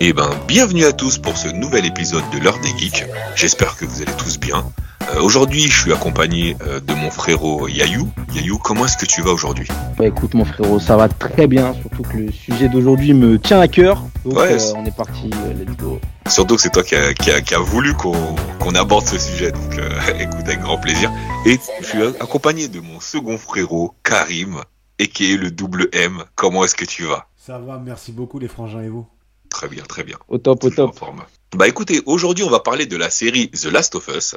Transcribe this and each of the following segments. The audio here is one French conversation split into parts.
Eh ben, bienvenue à tous pour ce nouvel épisode de l'heure des geeks. J'espère que vous allez tous bien. Euh, aujourd'hui, je suis accompagné euh, de mon frérot Yayou. Yayou, comment est-ce que tu vas aujourd'hui? Bah écoute mon frérot, ça va très bien, surtout que le sujet d'aujourd'hui me tient à cœur. Donc Ouais, euh, on est parti, euh, let's go. Surtout que c'est toi qui a, qui a- qui a voulu qu'on qu'on aborde ce sujet, donc euh, écoute avec grand plaisir. Et je suis accompagné de mon second frérot Karim, et qui est le double M. Comment est-ce que tu vas? Ça va, merci beaucoup les frangins et vous? Très bien, très bien. Au top, au top. forme. Bah écoutez, aujourd'hui on va parler de la série The Last of Us.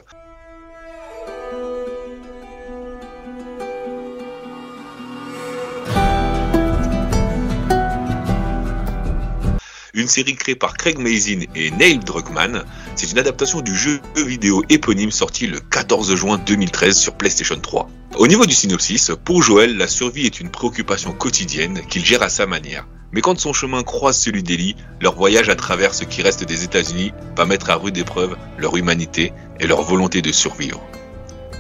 Une série créée par Craig Mazin et Neil Druckmann, c'est une adaptation du jeu vidéo éponyme sorti le 14 juin 2013 sur PlayStation 3. Au niveau du synopsis, pour Joël, la survie est une préoccupation quotidienne qu'il gère à sa manière. Mais quand son chemin croise celui d'Ellie, leur voyage à travers ce qui reste des États-Unis va mettre à rude épreuve leur humanité et leur volonté de survivre.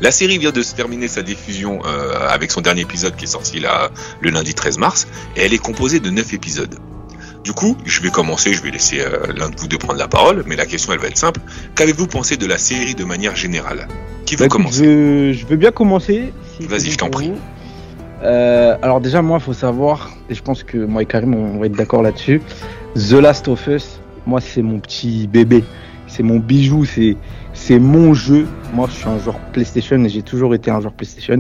La série vient de se terminer sa diffusion euh, avec son dernier épisode qui est sorti le lundi 13 mars et elle est composée de 9 épisodes. Du coup, je vais commencer, je vais laisser euh, l'un de vous deux prendre la parole, mais la question elle va être simple. Qu'avez-vous pensé de la série de manière générale? Qui veut Bah, commencer? je, je veux bien commencer. si Vas-y, je t'en prie. Euh, alors déjà, moi, faut savoir, et je pense que moi et Karim, on va être d'accord là-dessus. The Last of Us, moi, c'est mon petit bébé, c'est mon bijou, c'est c'est mon jeu. Moi, je suis un joueur PlayStation et j'ai toujours été un joueur PlayStation.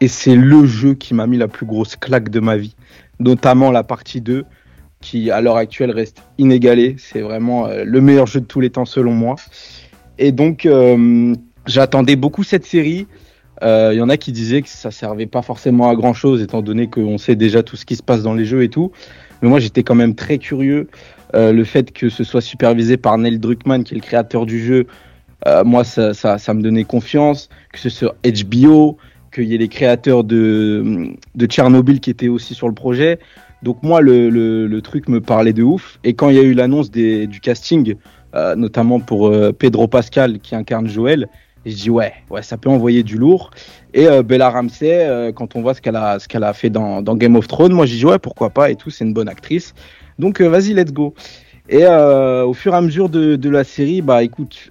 Et c'est le jeu qui m'a mis la plus grosse claque de ma vie, notamment la partie 2, qui à l'heure actuelle reste inégalée. C'est vraiment euh, le meilleur jeu de tous les temps selon moi. Et donc, euh, j'attendais beaucoup cette série. Euh, Il y en a qui disaient que ça servait pas forcément à grand chose, étant donné qu'on sait déjà tout ce qui se passe dans les jeux et tout. Mais moi, j'étais quand même très curieux. Euh, le fait que ce soit supervisé par Neil Druckmann, qui est le créateur du jeu, euh, moi, ça me donnait confiance. Que ce soit HBO, qu'il y ait les créateurs de, de Tchernobyl qui étaient aussi sur le projet. Donc moi, le, le, truc me parlait de ouf. Et quand il y a eu l'annonce du casting, euh, notamment pour euh, Pedro Pascal qui incarne Joël, je dis ouais, ouais, ça peut envoyer du lourd. Et euh, Bella Ramsey, quand on voit ce qu'elle a, ce a fait dans, Game of Thrones, moi je dis ouais, pourquoi pas et tout, c'est une bonne actrice. Donc vas-y, let's go. Et au fur et à mesure de, de la série, bah écoute,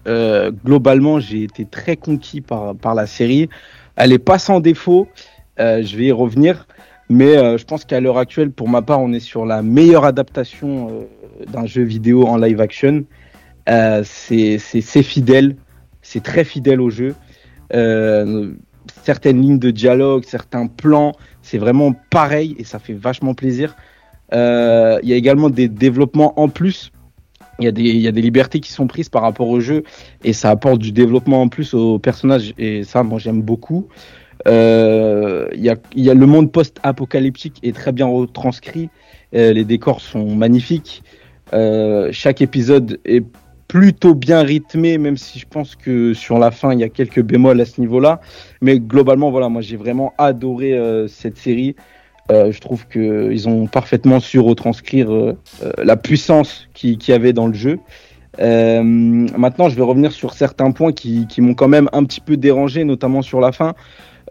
globalement j'ai été très conquis par, par la série. Elle est pas sans défaut, je vais y revenir. Mais euh, je pense qu'à l'heure actuelle, pour ma part, on est sur la meilleure adaptation euh, d'un jeu vidéo en live action. Euh, c'est fidèle, c'est très fidèle au jeu. Euh, certaines lignes de dialogue, certains plans, c'est vraiment pareil et ça fait vachement plaisir. Euh, Il y a également des développements en plus. Il y, a des, il y a des libertés qui sont prises par rapport au jeu et ça apporte du développement en plus aux personnages et ça, moi, j'aime beaucoup. Euh, y, a, le monde post-apocalyptique est très bien retranscrit. Euh, les décors sont magnifiques. Euh, chaque épisode est plutôt bien rythmé, même si je pense que sur la fin il y a quelques bémols à ce niveau-là. Mais globalement, voilà, moi j'ai vraiment adoré euh, cette série. Je trouve que ils ont parfaitement su retranscrire la puissance qu'il qui y avait dans le jeu. Maintenant, je vais revenir sur certains points qui m'ont quand même un petit peu dérangé, notamment sur la fin.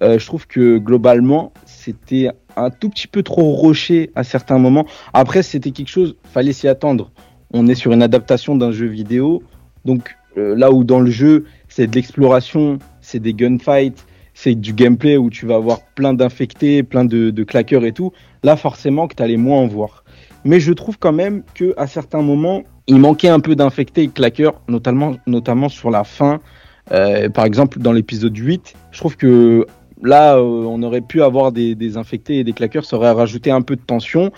Euh, je trouve que globalement, c'était un tout petit peu trop rushé à certains moments. Après, c'était quelque chose, fallait s'y attendre. On est sur une adaptation d'un jeu vidéo, donc euh, là où dans le jeu, c'est de l'exploration, c'est des gunfights, c'est du gameplay où tu vas avoir plein d'infectés, plein de, claqueurs et tout. Là, forcément, que tu allais moins en voir. Mais je trouve quand même que à certains moments, il manquait un peu d'infectés et claqueurs, notamment, notamment sur la fin. Euh, par exemple, dans l'épisode 8, je trouve que là, euh, on aurait pu avoir des, des infectés et des claqueurs, ça aurait rajouté un peu de tension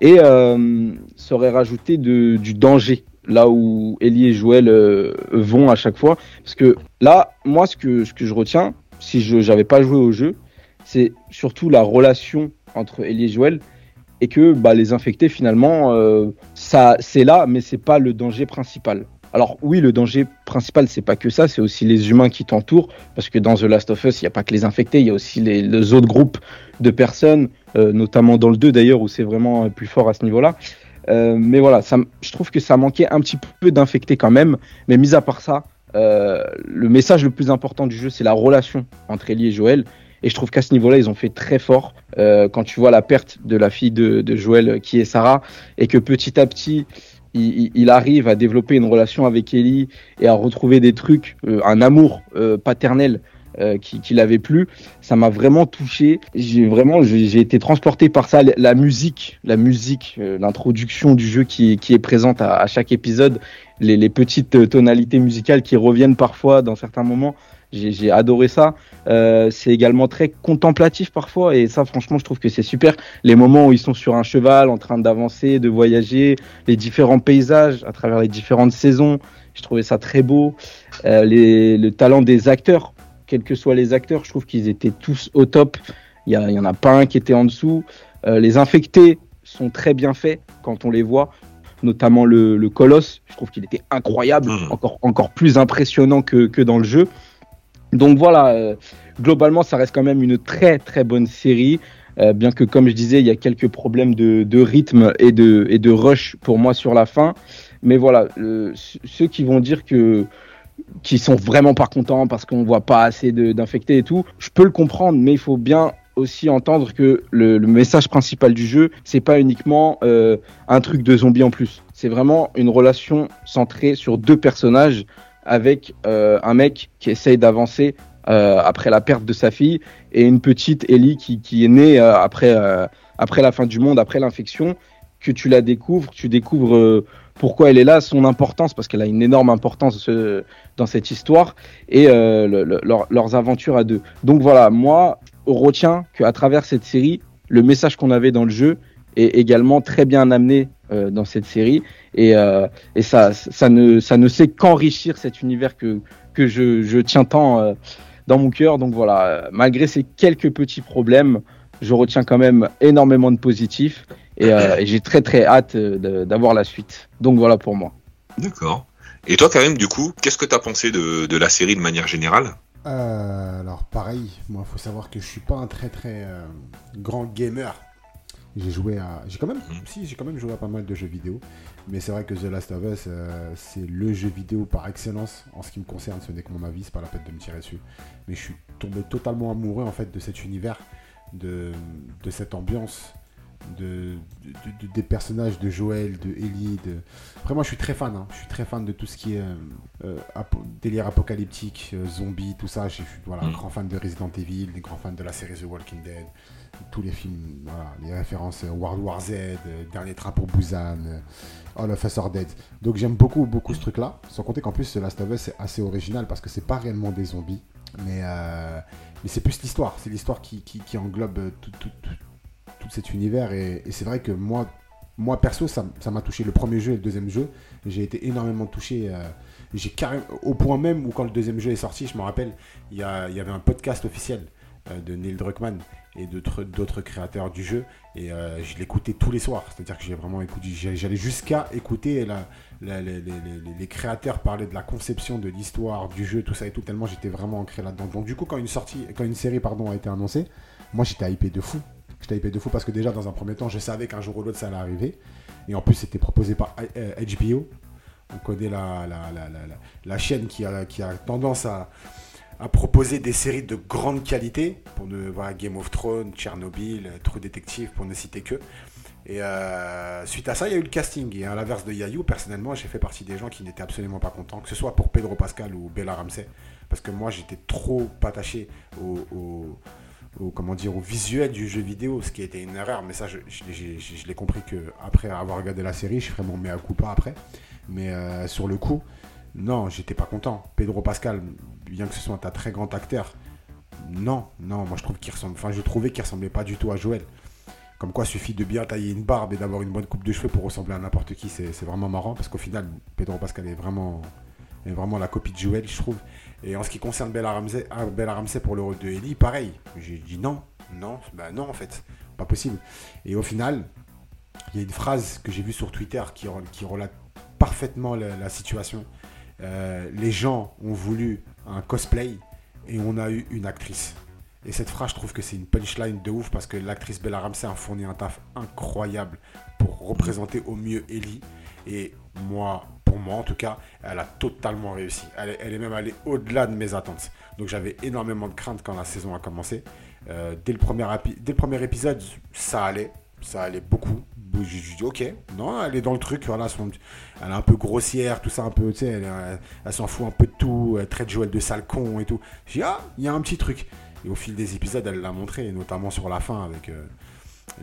et euh, ça aurait rajouté du danger là où Ellie et Joël euh, vont à chaque fois. Parce que là, moi, ce que, ce que je retiens, si je n'avais pas joué au jeu, c'est surtout la relation entre Ellie et Joël et que bah, les infectés, finalement, c'est là, mais c'est pas le danger principal. Alors oui, le danger principal, c'est pas que ça, c'est aussi les humains qui t'entourent, parce que dans The Last of Us, il n'y a pas que les infectés, il y a aussi les, autres groupes de personnes, euh, notamment dans le 2 d'ailleurs, où c'est vraiment euh, plus fort à ce niveau-là. Euh, mais voilà, ça, je trouve que ça manquait un petit peu d'infectés quand même, mais mis à part ça, euh, le message le plus important du jeu, c'est la relation entre Ellie et Joël. Et je trouve qu'à ce niveau-là, ils ont fait très fort. Euh, quand tu vois la perte de la fille de, de Joël, euh, qui est Sarah, et que petit à petit, il, arrive à développer une relation avec Ellie et à retrouver des trucs, euh, un amour euh, paternel euh, qu'il avait plus, ça m'a vraiment touché. J'ai vraiment, j'ai été transporté par ça. La musique, la musique, l'introduction du jeu qui, qui est présente à, chaque épisode, les, les, petites tonalités musicales qui reviennent parfois dans certains moments. J'ai adoré ça. Euh, c'est également très contemplatif parfois et ça franchement je trouve que c'est super. Les moments où ils sont sur un cheval en train d'avancer, de voyager, les différents paysages à travers les différentes saisons, je trouvais ça très beau. Euh, les, le talent des acteurs, quels que soient les acteurs, je trouve qu'ils étaient tous au top. Il y, y en a pas un qui était en dessous. Euh, les infectés sont très bien faits quand on les voit notamment le, le colosse. Je trouve qu'il était incroyable, mmh. encore, encore plus impressionnant que, que dans le jeu. Donc voilà, euh, globalement, ça reste quand même une très très bonne série. Euh, bien que, comme je disais, il y a quelques problèmes de, de, rythme et de, et de rush pour moi sur la fin. Mais voilà, euh, ceux qui vont dire que qui sont vraiment pas contents parce qu'on voit pas assez d'infectés et tout, je peux le comprendre, mais il faut bien aussi entendre que le, le message principal du jeu, c'est pas uniquement euh, un truc de zombie en plus. C'est vraiment une relation centrée sur deux personnages avec euh, un mec qui essaye d'avancer euh, après la perte de sa fille et une petite Ellie qui, qui est née euh, après, après la fin du monde, après l'infection, que tu la découvres, tu découvres pourquoi elle est là, son importance, parce qu'elle a une énorme importance dans cette histoire, et leurs aventures à deux. Donc voilà, moi, on retient qu'à travers cette série, le message qu'on avait dans le jeu est également très bien amené dans cette série et, euh, et ça, ça ne, ça ne sait qu'enrichir cet univers que, que je, je tiens tant euh, dans mon cœur. Donc voilà, malgré ces quelques petits problèmes, je retiens quand même énormément de positifs et, euh, et j'ai très très hâte d'avoir la suite. Donc voilà pour moi. D'accord. Et toi, Karim, du coup, qu'est-ce que tu as pensé de, de, la série de manière générale? Euh, Alors, pareil, moi, il faut savoir que je suis pas un très très euh, grand gamer. J'ai joué à. J'ai quand même. Mhm. Si, j'ai quand même joué à pas mal de jeux vidéo. Mais c'est vrai que The Last of Us, euh, c'est le jeu vidéo par excellence. En ce qui me concerne, ce n'est que mon avis, c'est pas la peine de me tirer dessus. Mais je suis tombé totalement amoureux en fait de cet univers, de, de cette ambiance, de, des personnages de Joël, de Ellie. De... Après, moi, je suis très fan. Hein. Je suis très fan de tout ce qui est euh, euh, délire apocalyptique, zombie, tout ça. Je suis voilà, un mm. grand fan de Resident Evil, un grand fan de la série The Walking Dead tous les films, les références World War Z, Dernier Train Busan, All of Us Are Dead. Donc j'aime beaucoup, beaucoup ce truc-là. Sans compter qu'en plus, Last of Us c'est assez original parce que c'est pas réellement des zombies, mais, euh, mais c'est plus l'histoire. C'est l'histoire qui, qui, englobe tout, cet univers. Et, c'est vrai que moi, moi perso, ça m'a touché. Le premier jeu et le deuxième jeu, j'ai été énormément touché. Euh, j'ai carrément, au point même où quand le deuxième jeu est sorti, je me rappelle, il y, y avait un podcast officiel euh, de Neil Druckmann et d'autres créateurs du jeu. Et euh, je l'écoutais tous les soirs. C'est-à-dire que j'ai vraiment écouté, j'allais jusqu'à écouter la, les, créateurs parler de la conception de l'histoire du jeu, tout ça et tout, tellement j'étais vraiment ancré là-dedans. Donc du coup, quand une sortie, quand une série pardon a été annoncée, moi j'étais hypé de fou. J'étais hypé de fou parce que déjà dans un premier temps, je savais qu'un jour ou l'autre ça allait arriver. Et en plus, c'était proposé par HBO. Euh, On connaît la, la, chaîne qui a, qui a tendance à, à proposer des séries de grande qualité, pour ne voir Game of Thrones, Tchernobyl, True Detective, pour ne citer que. Et euh, suite à ça, il y a eu le casting. Et à l'inverse de Yayou, personnellement, j'ai fait partie des gens qui n'étaient absolument pas contents, que ce soit pour Pedro Pascal ou Bella Ramsey, parce que moi, j'étais trop attaché au, comment dire, au visuel du jeu vidéo, ce qui était une erreur. Mais ça, je, l'ai compris que après avoir regardé la série, je ferai mon mea culpa après. Mais euh, sur le coup, non, j'étais pas content. Pedro Pascal, bien que ce soit un très grand acteur, non, non, moi je trouve qu'il ressemble. Enfin, je trouvais qu'il ressemblait pas du tout à Joël. Comme quoi, suffit de bien tailler une barbe et d'avoir une bonne coupe de cheveux pour ressembler à n'importe qui. C'est vraiment marrant parce qu'au final, Pedro Pascal est vraiment, est vraiment la copie de Joël, je trouve. Et en ce qui concerne Bella Ramsey, ah, Bella Ramsey pour le rôle de Ellie, pareil. J'ai dit non, non, bah non en fait, pas possible. Et au final, il y a une phrase que j'ai vue sur Twitter qui, qui relate parfaitement la situation. Euh, les gens ont voulu un cosplay et on a eu une actrice. Et cette phrase, je trouve que c'est une punchline de ouf parce que l'actrice Bella Ramsey a fourni un taf incroyable pour représenter au mieux Ellie. Et moi, pour moi en tout cas, elle a totalement réussi. Elle est, même allée au-delà de mes attentes. Donc j'avais énormément de crainte quand la saison a commencé. Euh, dès, le premier dès le premier épisode, ça allait. Ça allait beaucoup ok, non, elle est dans le truc, voilà, son, elle est un peu grossière, tout ça, un peu, tu sais, elle, elle, s'en fout un peu de tout, elle traite Joël de sale con et tout. Je dis ah, il y a un petit truc. Et au fil des épisodes, elle l'a montré, notamment sur la fin avec euh,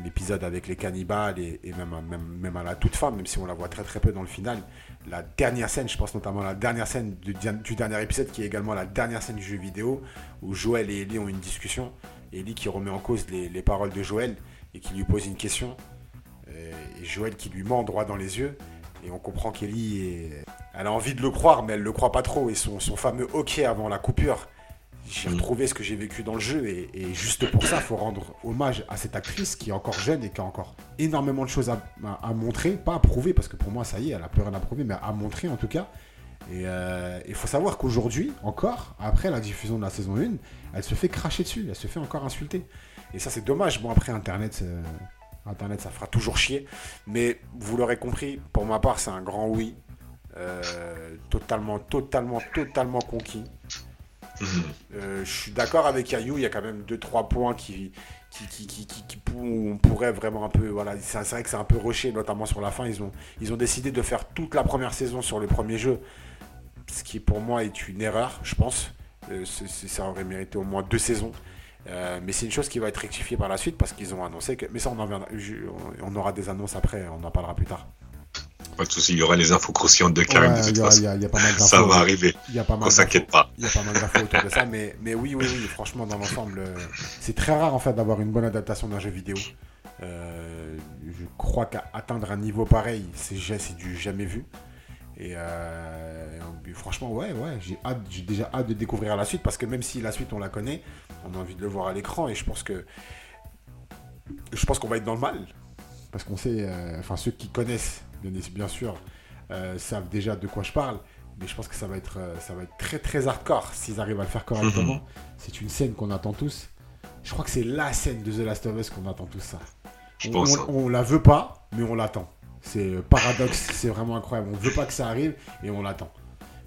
l'épisode avec les cannibales et, même, à la toute fin, même si on la voit très très peu dans le final. La dernière scène, je pense notamment à la dernière scène du, du, dernier épisode, qui est également la dernière scène du jeu vidéo, où Joël et Ellie ont une discussion. Ellie qui remet en cause les, les paroles de Joël et qui lui pose une question. Et Joël qui lui ment droit dans les yeux. Et on comprend qu'Ellie, elle a envie de le croire, mais elle le croit pas trop. Et son, son fameux OK avant la coupure, j'ai mm. retrouvé ce que j'ai vécu dans le jeu. Et, juste pour ça, il faut rendre hommage à cette actrice qui est encore jeune et qui a encore énormément de choses à, montrer. Pas à prouver, parce que pour moi, ça y est, elle a plus rien à prouver, mais à montrer en tout cas. Et euh, il faut savoir qu'aujourd'hui, encore, après la diffusion de la saison 1, elle se fait cracher dessus, elle se fait encore insulter. Et ça, c'est dommage. Bon, après, Internet, Internet, ça fera toujours chier. Mais vous l'aurez compris, pour ma part, c'est un grand oui. Euh, totalement, totalement, totalement conquis. Mhm. Euh, je suis d'accord avec Ayou, il y a quand même 2-3 points qui, qui, qui, qui, on pourrait vraiment un peu. Voilà, c'est vrai que c'est un peu rushé, notamment sur la fin. Ils ont, ils ont décidé de faire toute la première saison sur le premier jeu, ce qui pour moi est une erreur, je pense. Euh, ça aurait mérité au moins deux saisons. Euh, mais c'est une chose qui va être rectifiée par la suite parce qu'ils ont annoncé que. Mais ça, on, en on aura des annonces après, on en parlera plus tard. Pas de soucis, il y aura les infos croustillantes de Karim de toute façon. ça va arriver. on s'inquiète pas. Il y a pas mal d'infos autour de ça, mais, mais oui, oui, oui, franchement, dans l'ensemble, euh, c'est très rare en fait d'avoir une bonne adaptation d'un jeu vidéo. Euh, je crois qu'atteindre un niveau pareil, c'est du jamais vu. Et euh, franchement, ouais, ouais, j'ai j'ai déjà hâte de découvrir la suite parce que même si la suite on la connaît, on a envie de le voir à l'écran et je pense que je pense qu'on va être dans le mal parce qu'on sait, euh, enfin ceux qui connaissent bien, sûr euh, savent déjà de quoi je parle, mais je pense que ça va être ça va être très très hardcore s'ils arrivent à le faire correctement. Mhm. C'est une scène qu'on attend tous. Je crois que c'est la scène de The Last of Us qu'on attend tous ça. Je on, hein. on la veut pas, mais on l'attend. C'est paradoxe, c'est vraiment incroyable. On veut pas que ça arrive et on l'attend.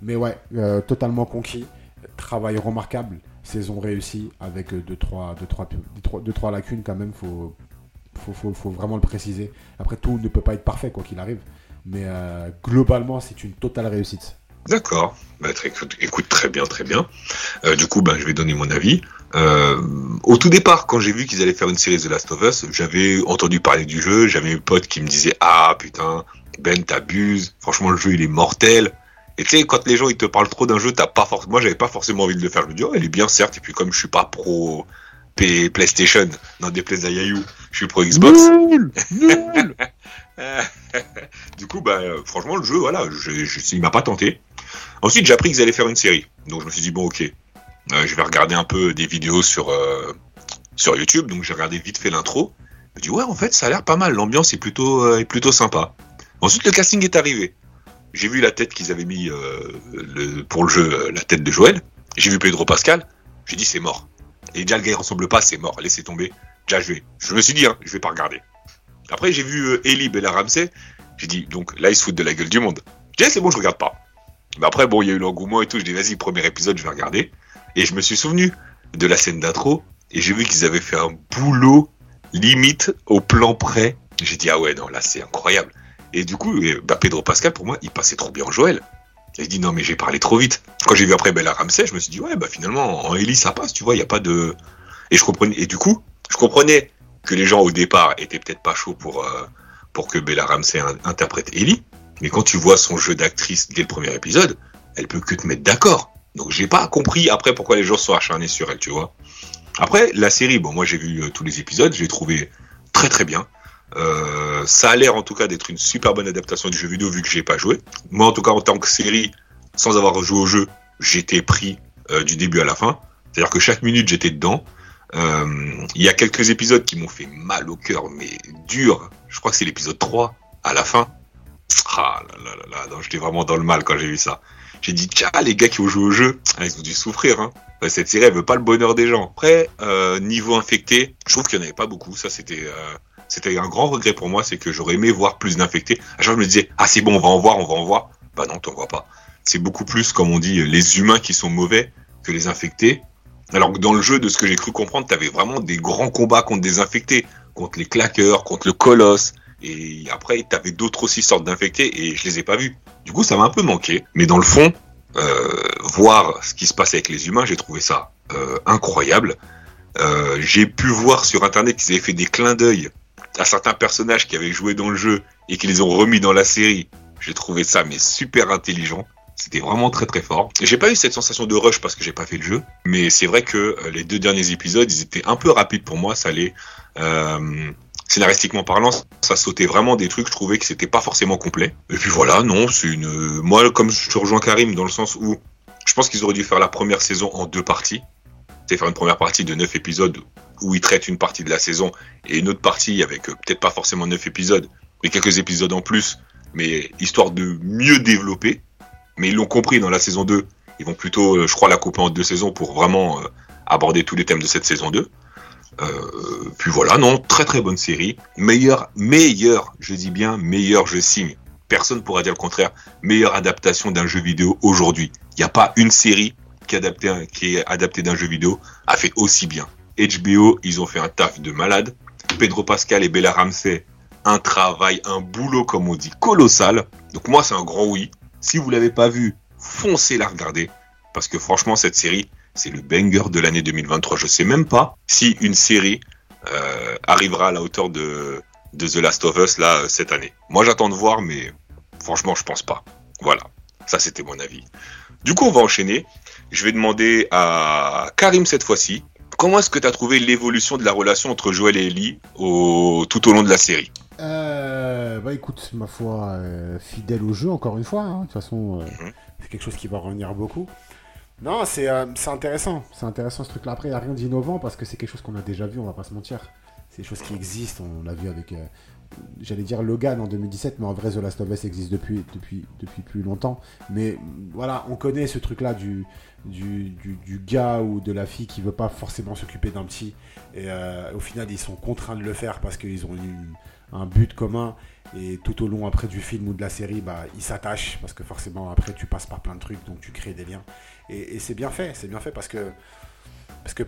Mais ouais, euh, totalement conquis. Travail remarquable. Saison réussie avec 2-3 deux, trois, lacunes quand même. Faut, faut, vraiment le préciser. Après, tout ne peut pas être parfait quoi qu'il arrive. Mais euh, globalement, c'est une totale réussite. D'accord. Bah, écoute, très bien, très bien. Euh, du coup, bah, je vais donner mon avis. Euh, au tout départ, quand j'ai vu qu'ils allaient faire une série The Last of Us, j'avais entendu parler du jeu, j'avais un pote qui me disait ah putain Ben t'abuses, franchement le jeu il est mortel. Et tu sais quand les gens ils te parlent trop d'un jeu, t'as pas forcément, moi j'avais pas forcément envie de le faire. Je me dis oh il est bien certes et puis comme je suis pas pro P PlayStation, des places à Yahoo, je suis pro Xbox. du coup bah franchement le jeu voilà, je, je, il m'a pas tenté. Ensuite j'ai appris qu'ils allaient faire une série, donc je me suis dit bon ok euh, je vais regarder un peu des vidéos sur, euh, sur YouTube, donc j'ai regardé vite fait l'intro. Je me dis ouais en fait ça a l'air pas mal, l'ambiance est plutôt, euh, est plutôt sympa. Ensuite le casting est arrivé. J'ai vu la tête qu'ils avaient mis pour le jeu, la tête de Joël. J'ai vu Pedro Pascal. J'ai dit c'est mort. Et déjà le gars il ressemble pas, c'est mort, laissez tomber. Déjà je vais. Je me suis dit hein, je vais pas regarder. Après j'ai vu Ellie Bella Ramsey. J'ai dit donc là ils se foutent de la gueule du monde. J'ai dit c'est bon je regarde pas. Mais après bon il y a eu l'engouement et tout. Je dis vas-y premier épisode je vais regarder. Et je me suis souvenu de la scène d'intro et j'ai vu qu'ils avaient fait un boulot limite au plan près. J'ai dit ah ouais non là c'est incroyable. Et du coup bah, Pedro Pascal pour moi il passait trop bien en Joël. J'ai dit non mais j'ai parlé trop vite. Quand j'ai vu après Bella Ramsey je me suis dit ouais bah finalement en Ellie ça passe tu vois il y a pas de et je comprenais et du coup je comprenais que les gens au départ étaient peut-être pas chauds pour euh, pour que Bella Ramsey interprète Ellie. Mais quand tu vois son jeu d'actrice dès le premier épisode, elle peut que te mettre d'accord. Donc j'ai pas compris après pourquoi les gens sont acharnés sur elle, tu vois. Après la série, bon moi j'ai vu euh, tous les épisodes, j'ai trouvé très très bien. Euh, ça a l'air en tout cas d'être une super bonne adaptation du jeu vidéo vu que j'ai pas joué. Moi en tout cas en tant que série, sans avoir joué au jeu, j'étais pris euh, du début à la fin. C'est-à-dire que chaque minute j'étais dedans. Il y a quelques épisodes qui m'ont fait mal au cœur, mais dur. Je crois que c'est l'épisode 3 à la fin. Ah là là là là, j'étais vraiment dans le mal quand j'ai vu ça. J'ai dit, tiens, les gars qui ont joué au jeu, ah, ils ont dû souffrir. Hein. Cette série, elle veut pas le bonheur des gens. Après, euh, niveau infecté, je trouve qu'il n'y en avait pas beaucoup. Ça, c'était euh, c'était un grand regret pour moi, c'est que j'aurais aimé voir plus d'infectés. À chaque fois, je me disais, ah c'est bon, on va en voir, on va en voir. Bah non, t'en vois pas. C'est beaucoup plus, comme on dit, les humains qui sont mauvais que les infectés. Alors que dans le jeu, de ce que j'ai cru comprendre, t'avais vraiment des grands combats contre des infectés, contre les claqueurs, contre le colosse. Et après, t'avais d'autres aussi sortes d'infectés et je les ai pas vus. Du coup, ça m'a un peu manqué. Mais dans le fond, euh, voir ce qui se passe avec les humains, j'ai trouvé ça euh, incroyable. Euh, j'ai pu voir sur internet qu'ils avaient fait des clins d'œil à certains personnages qui avaient joué dans le jeu et qui les ont remis dans la série. J'ai trouvé ça mais super intelligent. C'était vraiment très très fort. J'ai pas eu cette sensation de rush parce que j'ai pas fait le jeu, mais c'est vrai que les deux derniers épisodes, ils étaient un peu rapides pour moi. Ça allait euh, scénaristiquement parlant, ça sautait vraiment des trucs. Je trouvais que c'était pas forcément complet. Et puis voilà, non, c'est une. Moi, comme je rejoins Karim dans le sens où je pense qu'ils auraient dû faire la première saison en deux parties. C'est faire une première partie de neuf épisodes où ils traitent une partie de la saison et une autre partie avec euh, peut-être pas forcément neuf épisodes, mais quelques épisodes en plus, mais histoire de mieux développer. Mais ils l'ont compris dans la saison 2. Ils vont plutôt, euh, je crois, la couper en deux saisons pour vraiment aborder tous les thèmes de cette saison 2. Euh, puis voilà, non, très très bonne série. Meilleure, meilleure, je dis bien meilleure, je signe. Personne pourra dire le contraire. Meilleure adaptation d'un jeu vidéo aujourd'hui. Il n'y a pas une série qui, adapté, qui est adaptée d'un jeu vidéo a fait aussi bien. HBO, ils ont fait un taf de malade. Pedro Pascal et Bella Ramsey, un travail, un boulot comme on dit, colossal. Donc moi, c'est un grand oui. Si vous l'avez pas vu, foncez la regarder. Parce que franchement, cette série, c'est le banger de l'année 2023. Je sais même pas si une série euh, arrivera à la hauteur de, de The Last of Us là cette année. Moi j'attends de voir, mais franchement je pense pas. Voilà, ça c'était mon avis. Du coup on va enchaîner. Je vais demander à Karim cette fois-ci. Comment est-ce que tu as trouvé l'évolution de la relation entre Joël et Ellie au, tout au long de la série? Euh, Bah écoute, ma foi, euh, fidèle au jeu encore une fois. Hein. De toute façon, euh, mhm. c'est quelque chose qui va revenir beaucoup. Non, euh, c'est intéressant. C'est intéressant ce truc-là. Après, il n'y a rien d'innovant parce que c'est quelque chose qu'on a déjà vu, on va pas se mentir. C'est des choses qui existent. On l'a vu avec, euh, j'allais dire Logan en 2017, mais en vrai, The Last of Us existe depuis, depuis, depuis plus longtemps. Mais voilà, on connaît ce truc-là du du, du, gars ou de la fille qui veut pas forcément s'occuper d'un petit. Et euh, au final, ils sont contraints de le faire parce qu'ils ont eu un but commun. Et tout au long après du film ou de la série, bah, ils s'attachent parce que forcément après tu passes par plein de trucs, donc tu crées des liens. Et, c'est bien fait, c'est bien fait parce que parce que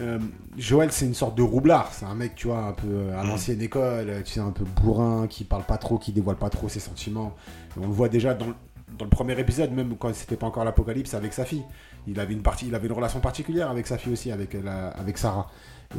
euh, Joël c'est une sorte de roublard, c'est un mec tu vois un peu euh, à mm. l'ancienne école, tu sais un peu bourrin, qui parle pas trop, qui dévoile pas trop ses sentiments. on le voit déjà dans, dans le premier épisode, même quand c'était pas encore l'apocalypse avec sa fille. Il avait une partie, il avait une relation particulière avec sa fille aussi, avec la, avec Sarah.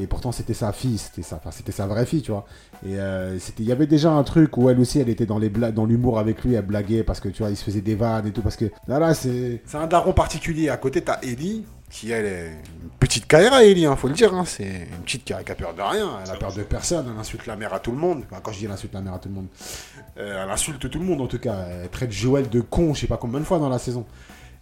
Et pourtant, c'était sa fille, c'était sa, c'était sa vraie fille, tu vois. Et euh, c'était, il y avait déjà un truc où elle aussi, elle était dans les dans l'humour avec lui, elle blaguait parce que tu vois, il se faisait des vannes et tout. Parce que là, là, c'est, c'est un daron particulier. À côté, t'as Ellie, qui elle est une petite Kaira, Ellie, hein, faut le dire. Hein. C'est une petite qui a, peur de rien. Elle a peur de personne. Elle insulte la mère à tout le monde. quand je dis elle insulte la mère à tout le monde, euh, elle insulte tout le monde en tout cas. Elle traite Joël de con, je sais pas combien de fois dans la saison.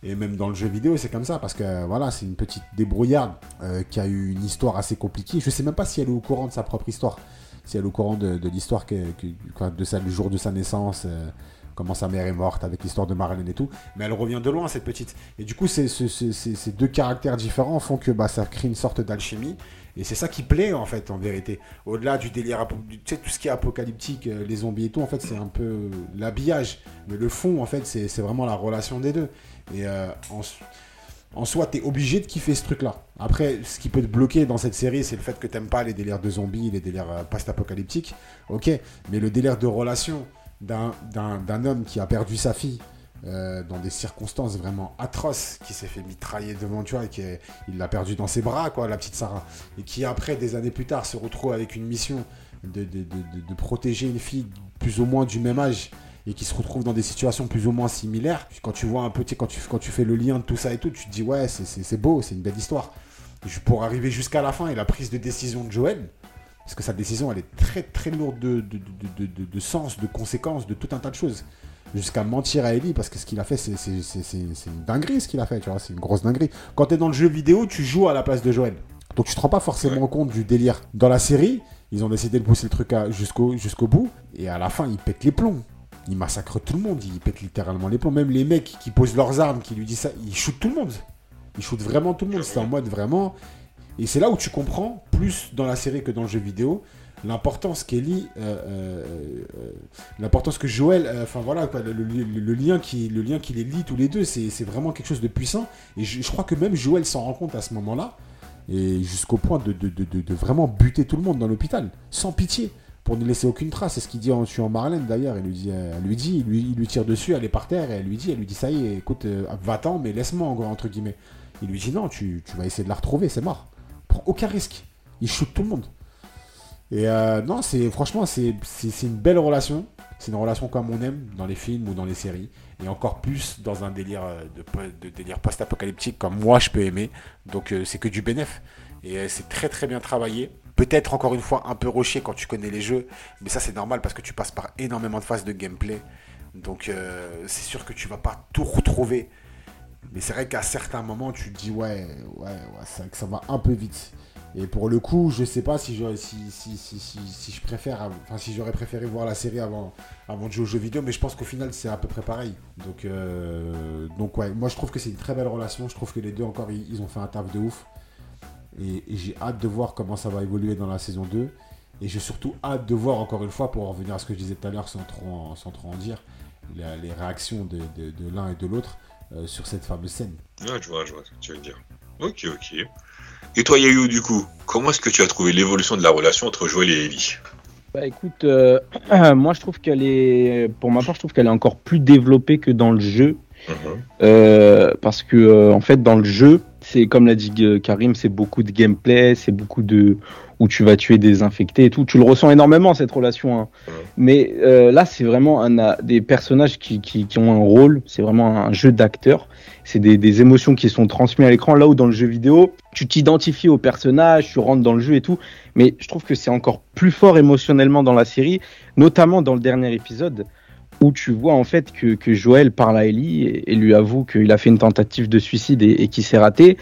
Et même dans le jeu vidéo, c'est comme ça, parce que voilà, c'est une petite débrouillarde euh, qui a eu une histoire assez compliquée. Je sais même pas si elle est au courant de sa propre histoire, si elle est au courant de, l'histoire que, de sa, jour de sa naissance, euh, comment sa mère est morte, avec l'histoire de Marilyn et tout. Mais elle revient de loin, cette petite. Et du coup, ces deux caractères différents font que bah, ça crée une sorte d'alchimie. Et c'est ça qui plaît en fait, en vérité. Au-delà du délire, tu sais, tout ce qui est apocalyptique, euh, les zombies et tout, en fait, c'est un peu l'habillage. Mais le fond, en fait, c'est vraiment la relation des deux. Et euh, en, en, soi, t'es obligé de kiffer ce truc-là. Après, ce qui peut te bloquer dans cette série, c'est le fait que t'aimes pas les délires de zombies, les délires euh, post-apocalyptiques. Ok, mais le délire de relation d'un homme qui a perdu sa fille, euh, dans des circonstances vraiment atroces, qui s'est fait mitrailler devant, tu vois, et qui il l'a perdu dans ses bras, quoi, la petite Sarah, et qui après, des années plus tard, se retrouve avec une mission de, de, de, de protéger une fille plus ou moins du même âge, et qui se retrouve dans des situations plus ou moins similaires. Quand tu vois un petit, quand tu, quand tu fais le lien de tout ça et tout, tu te dis ouais, c'est beau, c'est une belle histoire. pour arriver jusqu'à la fin et la prise de décision de Joël, parce que sa décision, elle est très très lourde de, de, de, de sens, de conséquences, de tout un tas de choses. Jusqu'à mentir à Ellie, parce que ce qu'il a fait, c'est une dinguerie ce qu'il a fait, tu vois, c'est une grosse dinguerie. Quand tu es dans le jeu vidéo, tu joues à la place de Joël. Donc tu te rends pas forcément compte du délire. Dans la série, ils ont décidé de pousser le truc jusqu'au bout, et à la fin, ils pètent les plombs il massacre tout le monde, il pète littéralement les plombs. Même les mecs qui posent leurs armes, qui lui disent ça, ils shootent tout le monde. Ils shootent vraiment tout le monde. C'est en mode vraiment. Et c'est là où tu comprends, plus dans la série que dans le jeu vidéo, l'importance qu'Ellie, euh, euh, euh, l'importance que Joël, enfin voilà, le, lien qui, le lien qui les lie tous les deux, c'est vraiment quelque chose de puissant. Et je, crois que même Joël s'en rend compte à ce moment-là, et jusqu'au point de, de, vraiment buter tout le monde dans l'hôpital, sans pitié. pour ne laisser aucune trace. C'est ce qu'il dit en tuant Marlène d'ailleurs. Il lui dit, elle lui dit, il lui, il lui, tire dessus, elle est par terre et elle lui dit, elle lui dit ça y est, écoute, va-t'en, mais laisse-moi entre guillemets. Il lui dit non, tu, tu vas essayer de la retrouver, c'est mort. Prends aucun risque. Il shoot tout le monde. Et euh, non, c'est franchement, c'est une belle relation. C'est une relation comme on aime dans les films ou dans les séries. Et encore plus dans un délire euh, de, délire post-apocalyptique comme moi je peux aimer. Donc euh, c'est que du bénéf. Et c'est très très bien travaillé. Peut-être encore une fois un peu rocher quand tu connais les jeux. Mais ça c'est normal parce que tu passes par énormément de phases de gameplay. Donc c'est sûr que tu vas pas tout retrouver. Mais c'est vrai qu'à certains moments tu te dis ouais, ouais, ouais ça, ça va un peu vite. Et pour le coup, je sais pas si je, si, si, si, si, je préfère, enfin si j'aurais préféré voir la série avant, avant de jouer aux jeux vidéo, mais je pense qu'au final c'est à peu près pareil. Donc, euh, donc ouais, moi je trouve que c'est une très belle relation. Je trouve que les deux encore ils, ont fait un taf de ouf. Et, j'ai hâte de voir comment ça va évoluer dans la saison 2. Et j'ai surtout hâte de voir encore une fois, pour revenir à ce que je disais tout à l'heure sans trop, sans trop en dire, les réactions de, de, l'un et de l'autre euh, sur cette fameuse scène. Ouais, je vois, je vois ce que tu veux dire. Ok, ok. Et toi, Yayu, du coup, comment est-ce que tu as trouvé l'évolution de la relation entre Joël et Ellie? Bah écoute, euh, moi je trouve qu'elle est, pour ma part, je trouve qu'elle est encore plus développée que dans le jeu. Mhm. Euh, parce que euh, en fait dans le jeu c'est comme l'a dit Karim c'est beaucoup de gameplay c'est beaucoup de où tu vas tuer des infectés et tout tu le ressens énormément cette relation hein. Mais là c'est vraiment un, des personnages qui, qui, qui ont un rôle c'est vraiment un jeu d'acteur c'est des, des, émotions qui sont transmises à l'écran. Là où dans le jeu vidéo, tu t'identifies au personnage, tu rentres dans le jeu et tout. Mais je trouve que c'est encore plus fort émotionnellement dans la série, notamment dans le dernier épisode où tu vois en fait que, que Joël parle à Ellie et, lui avoue qu'il a fait une tentative de suicide et, et qu'il s'est raté.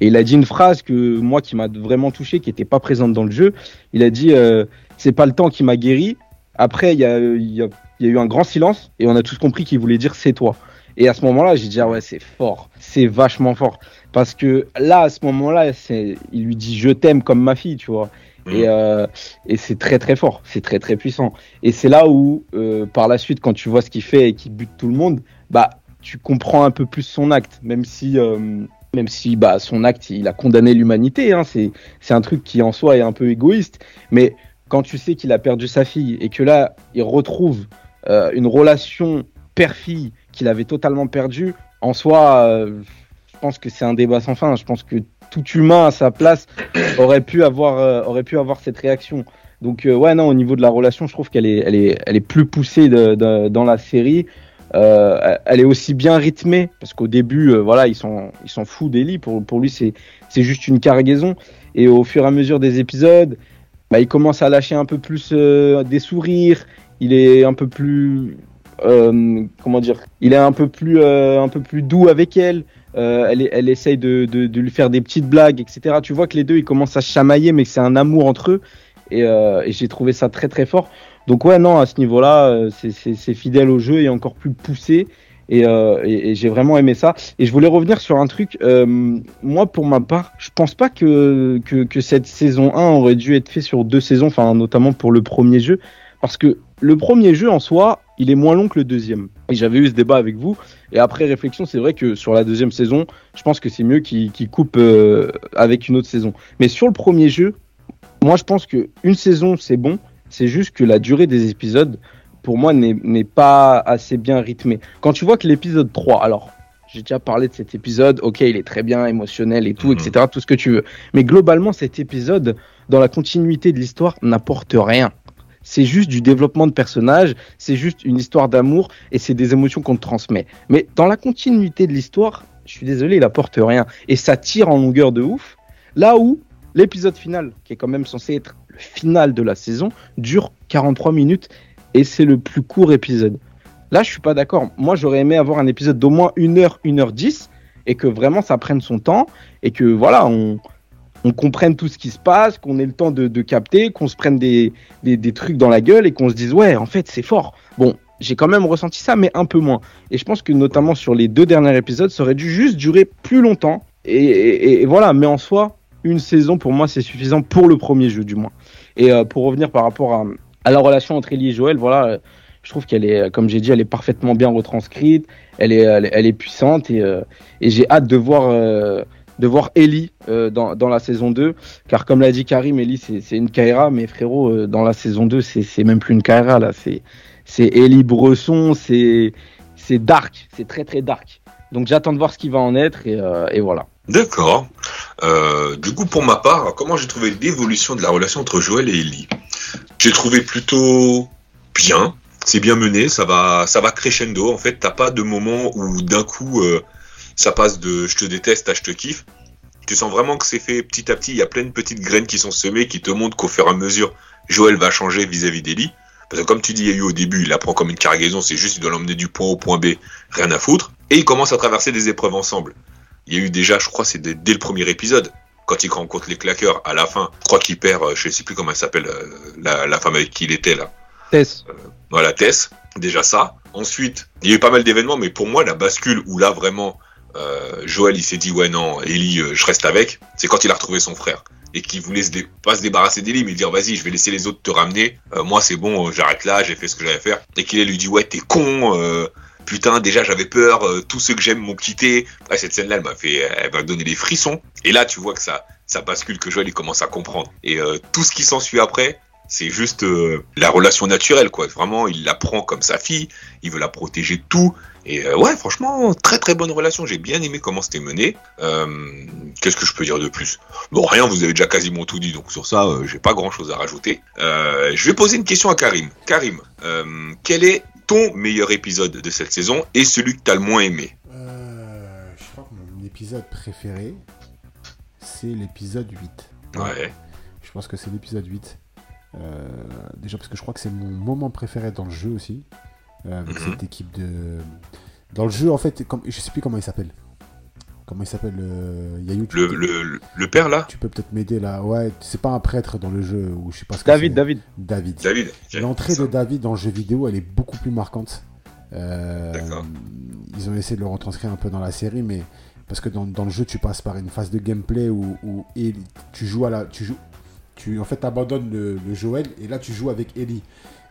Et il a dit une phrase que moi qui m'a vraiment touché, qui n'était pas présente dans le jeu. Il a dit euh, c'est pas le temps qui m'a guéri. Après il y a, y a eu un grand silence et on a tous compris qu'il voulait dire c'est toi. Et à ce moment-là, j'ai dit, ah ouais, c'est fort. C'est vachement fort. Parce que là, à ce moment-là, il lui dit, je t'aime comme ma fille, tu vois. Mm. Et, euh, et c'est très très fort, c'est très très puissant. Et c'est là où, euh, par la suite, quand tu vois ce qu'il fait et qu'il bute tout le monde, bah, tu comprends un peu plus son acte, même si, euh, même si, bah, son acte, il a condamné l'humanité. Hein, c'est, c'est un truc qui en soi est un peu égoïste. Mais quand tu sais qu'il a perdu sa fille et que là, il retrouve euh, une relation père-fille qu'il avait totalement perdu, en soi, euh, je pense que c'est un débat sans fin. Je pense que tout humain à sa place aurait pu avoir, euh, aurait pu avoir cette réaction. Donc euh, ouais, non, au niveau de la relation, je trouve qu'elle est, elle est, elle est plus poussée dans la série. elle est aussi bien rythmée parce qu'au début, voilà, ils sont, ils s'en foutent d'Ellie. Pour, pour lui, c'est, c'est juste une cargaison. Et au fur et à mesure des épisodes, bah, il commence à lâcher un peu plus des sourires. Il est un peu plus, euh, comment dire, il est un peu plus, euh, un peu plus doux avec elle. Euh, elle, elle essaye de, de, de, lui faire des petites blagues, etc. Tu vois que les deux, ils commencent à chamailler, mais c'est un amour entre eux. Et, et j'ai trouvé ça très très fort. Donc ouais, non, à ce niveau-là, c'est fidèle au jeu et encore plus poussé. Et, et, et j'ai vraiment aimé ça. Et je voulais revenir sur un truc. moi, pour ma part, je pense pas que, que, que cette saison 1 aurait dû être fait sur deux saisons, enfin notamment pour le premier jeu, parce que le premier jeu en soi, il est moins long que le deuxième. Et j'avais eu ce débat avec vous. Et après réflexion, c'est vrai que sur la deuxième saison, je pense que c'est mieux qu'il coupe euh, avec une autre saison. Mais sur le premier jeu, moi je pense que une saison c'est bon. C'est juste que la durée des épisodes, pour moi, n'est pas assez bien rythmée. Quand tu vois que l'épisode 3, alors j'ai déjà parlé de cet épisode, ok, il est très bien émotionnel et tout, mhm. etc., tout ce que tu veux. Mais globalement, cet épisode, dans la continuité de l'histoire, n'apporte rien c'est juste du développement de personnages, c'est juste une histoire d'amour et c'est des émotions qu'on transmet. Mais dans la continuité de l'histoire, je suis désolé, il apporte rien. Et ça tire en longueur de ouf. Là où l'épisode final, qui est quand même censé être le final de la saison, dure 43 minutes et c'est le plus court épisode. Là, je suis pas d'accord. Moi, j'aurais aimé avoir un épisode d'au moins 1 heure, 1 heure 10 et que vraiment ça prenne son temps et que voilà, on, on comprenne tout ce qui se passe, qu'on ait le temps de, capter, qu'on se prenne des, des, trucs dans la gueule et qu'on se dise ouais, en fait, c'est fort. Bon, j'ai quand même ressenti ça, mais un peu moins. Et je pense que notamment sur les deux derniers épisodes, ça aurait dû juste durer plus longtemps. Et, voilà, mais en soi, une saison pour moi, c'est suffisant pour le premier jeu, du moins. Et euh, pour revenir par rapport à, à, la relation entre Ellie et Joël, voilà, euh, je trouve qu'elle est, comme j'ai dit, elle est parfaitement bien retranscrite, elle est, elle, est puissante et, euh, et j'ai hâte de voir de voir Ellie euh, dans, dans la saison 2. Car comme l'a dit Karim, Ellie c'est une Kaira, mais frérot, euh, dans la saison 2, c'est même plus une Kaira là. C'est Ellie Bresson, c'est dark, c'est très très dark. Donc j'attends de voir ce qui va en être et, euh, et voilà. D'accord. Du coup, pour ma part, comment j'ai trouvé l'évolution de la relation entre Joël et Ellie? J'ai trouvé plutôt bien. C'est bien mené, ça va, ça va crescendo. En fait, t'as pas de moment où d'un coup ça passe de je te déteste à je te kiffe. Tu sens vraiment que c'est fait petit à petit. Il y a plein de petites graines qui sont semées qui te montrent qu'au fur et à mesure, Joël va changer vis-à-vis d'Ellie. Parce que comme tu dis, il y a eu au début, il apprend comme une cargaison, c'est juste il doit l'emmener du point A au point B, rien à foutre. Et ils commencent à traverser des épreuves ensemble. Il y a eu déjà, je crois, c'est dès, le premier épisode, quand il rencontre les claqueurs à la fin. Je crois qu'il perd, euh, je sais plus comment elle s'appelle, euh, la, femme avec qui il était là. Tess. Euh, voilà, Tess. Déjà ça. Ensuite, il y a eu pas mal d'événements, mais pour moi, la bascule où là vraiment, Joël il s'est dit ouais non, Ellie, je reste avec, c'est quand il a retrouvé son frère et qu'il voulait se pas se débarrasser d'Ellie, mais dire vas-y, je vais laisser les autres te ramener. moi c'est bon, j'arrête là, j'ai fait ce que j'avais à faire. Et qu'il lui dit ouais t'es con, putain, déjà j'avais peur, euh, tous ceux que j'aime m'ont quitté. cette scène-là, elle m'a fait, elle m'a donné des frissons. Et là, tu vois que ça, ça bascule, que Joël il commence à comprendre. Et euh, tout ce qui s'ensuit après, c'est juste euh, la relation naturelle, quoi. Vraiment, il la prend comme sa fille, il veut la protéger de tout. Et ouais, franchement, très très bonne relation. J'ai bien aimé comment c'était mené. Qu'est-ce que je peux dire de plus? Bon, rien, vous avez déjà quasiment tout dit, donc sur ça, j'ai pas grand chose à rajouter. je vais poser une question à Karim. Karim, quel est ton meilleur épisode de cette saison et celui que tu as le moins aimé? Euh, Je crois que mon épisode préféré, c'est l'épisode 8. Ouais. Je pense que c'est l'épisode 8. Euh, déjà parce que je crois que c'est mon moment préféré dans le jeu aussi. Euh, avec mhm. cette équipe de... Dans le jeu, en fait, comme... je sais plus comment il s'appelle. Comment il s'appelle euh, le, le, père là Tu peux peut-être m'aider là. Ouais, c'est pas un prêtre dans le jeu ou je sais pas ce David, David. David. David. L'entrée de David dans le jeu vidéo, elle est beaucoup plus marquante. Euh, ils ont essayé de le retranscrire un peu dans la série, mais parce que dans, le jeu, tu passes par une phase de gameplay où, tu joues à la, tu joues, tu en fait abandonnes le, le Joël et là tu joues avec Ellie.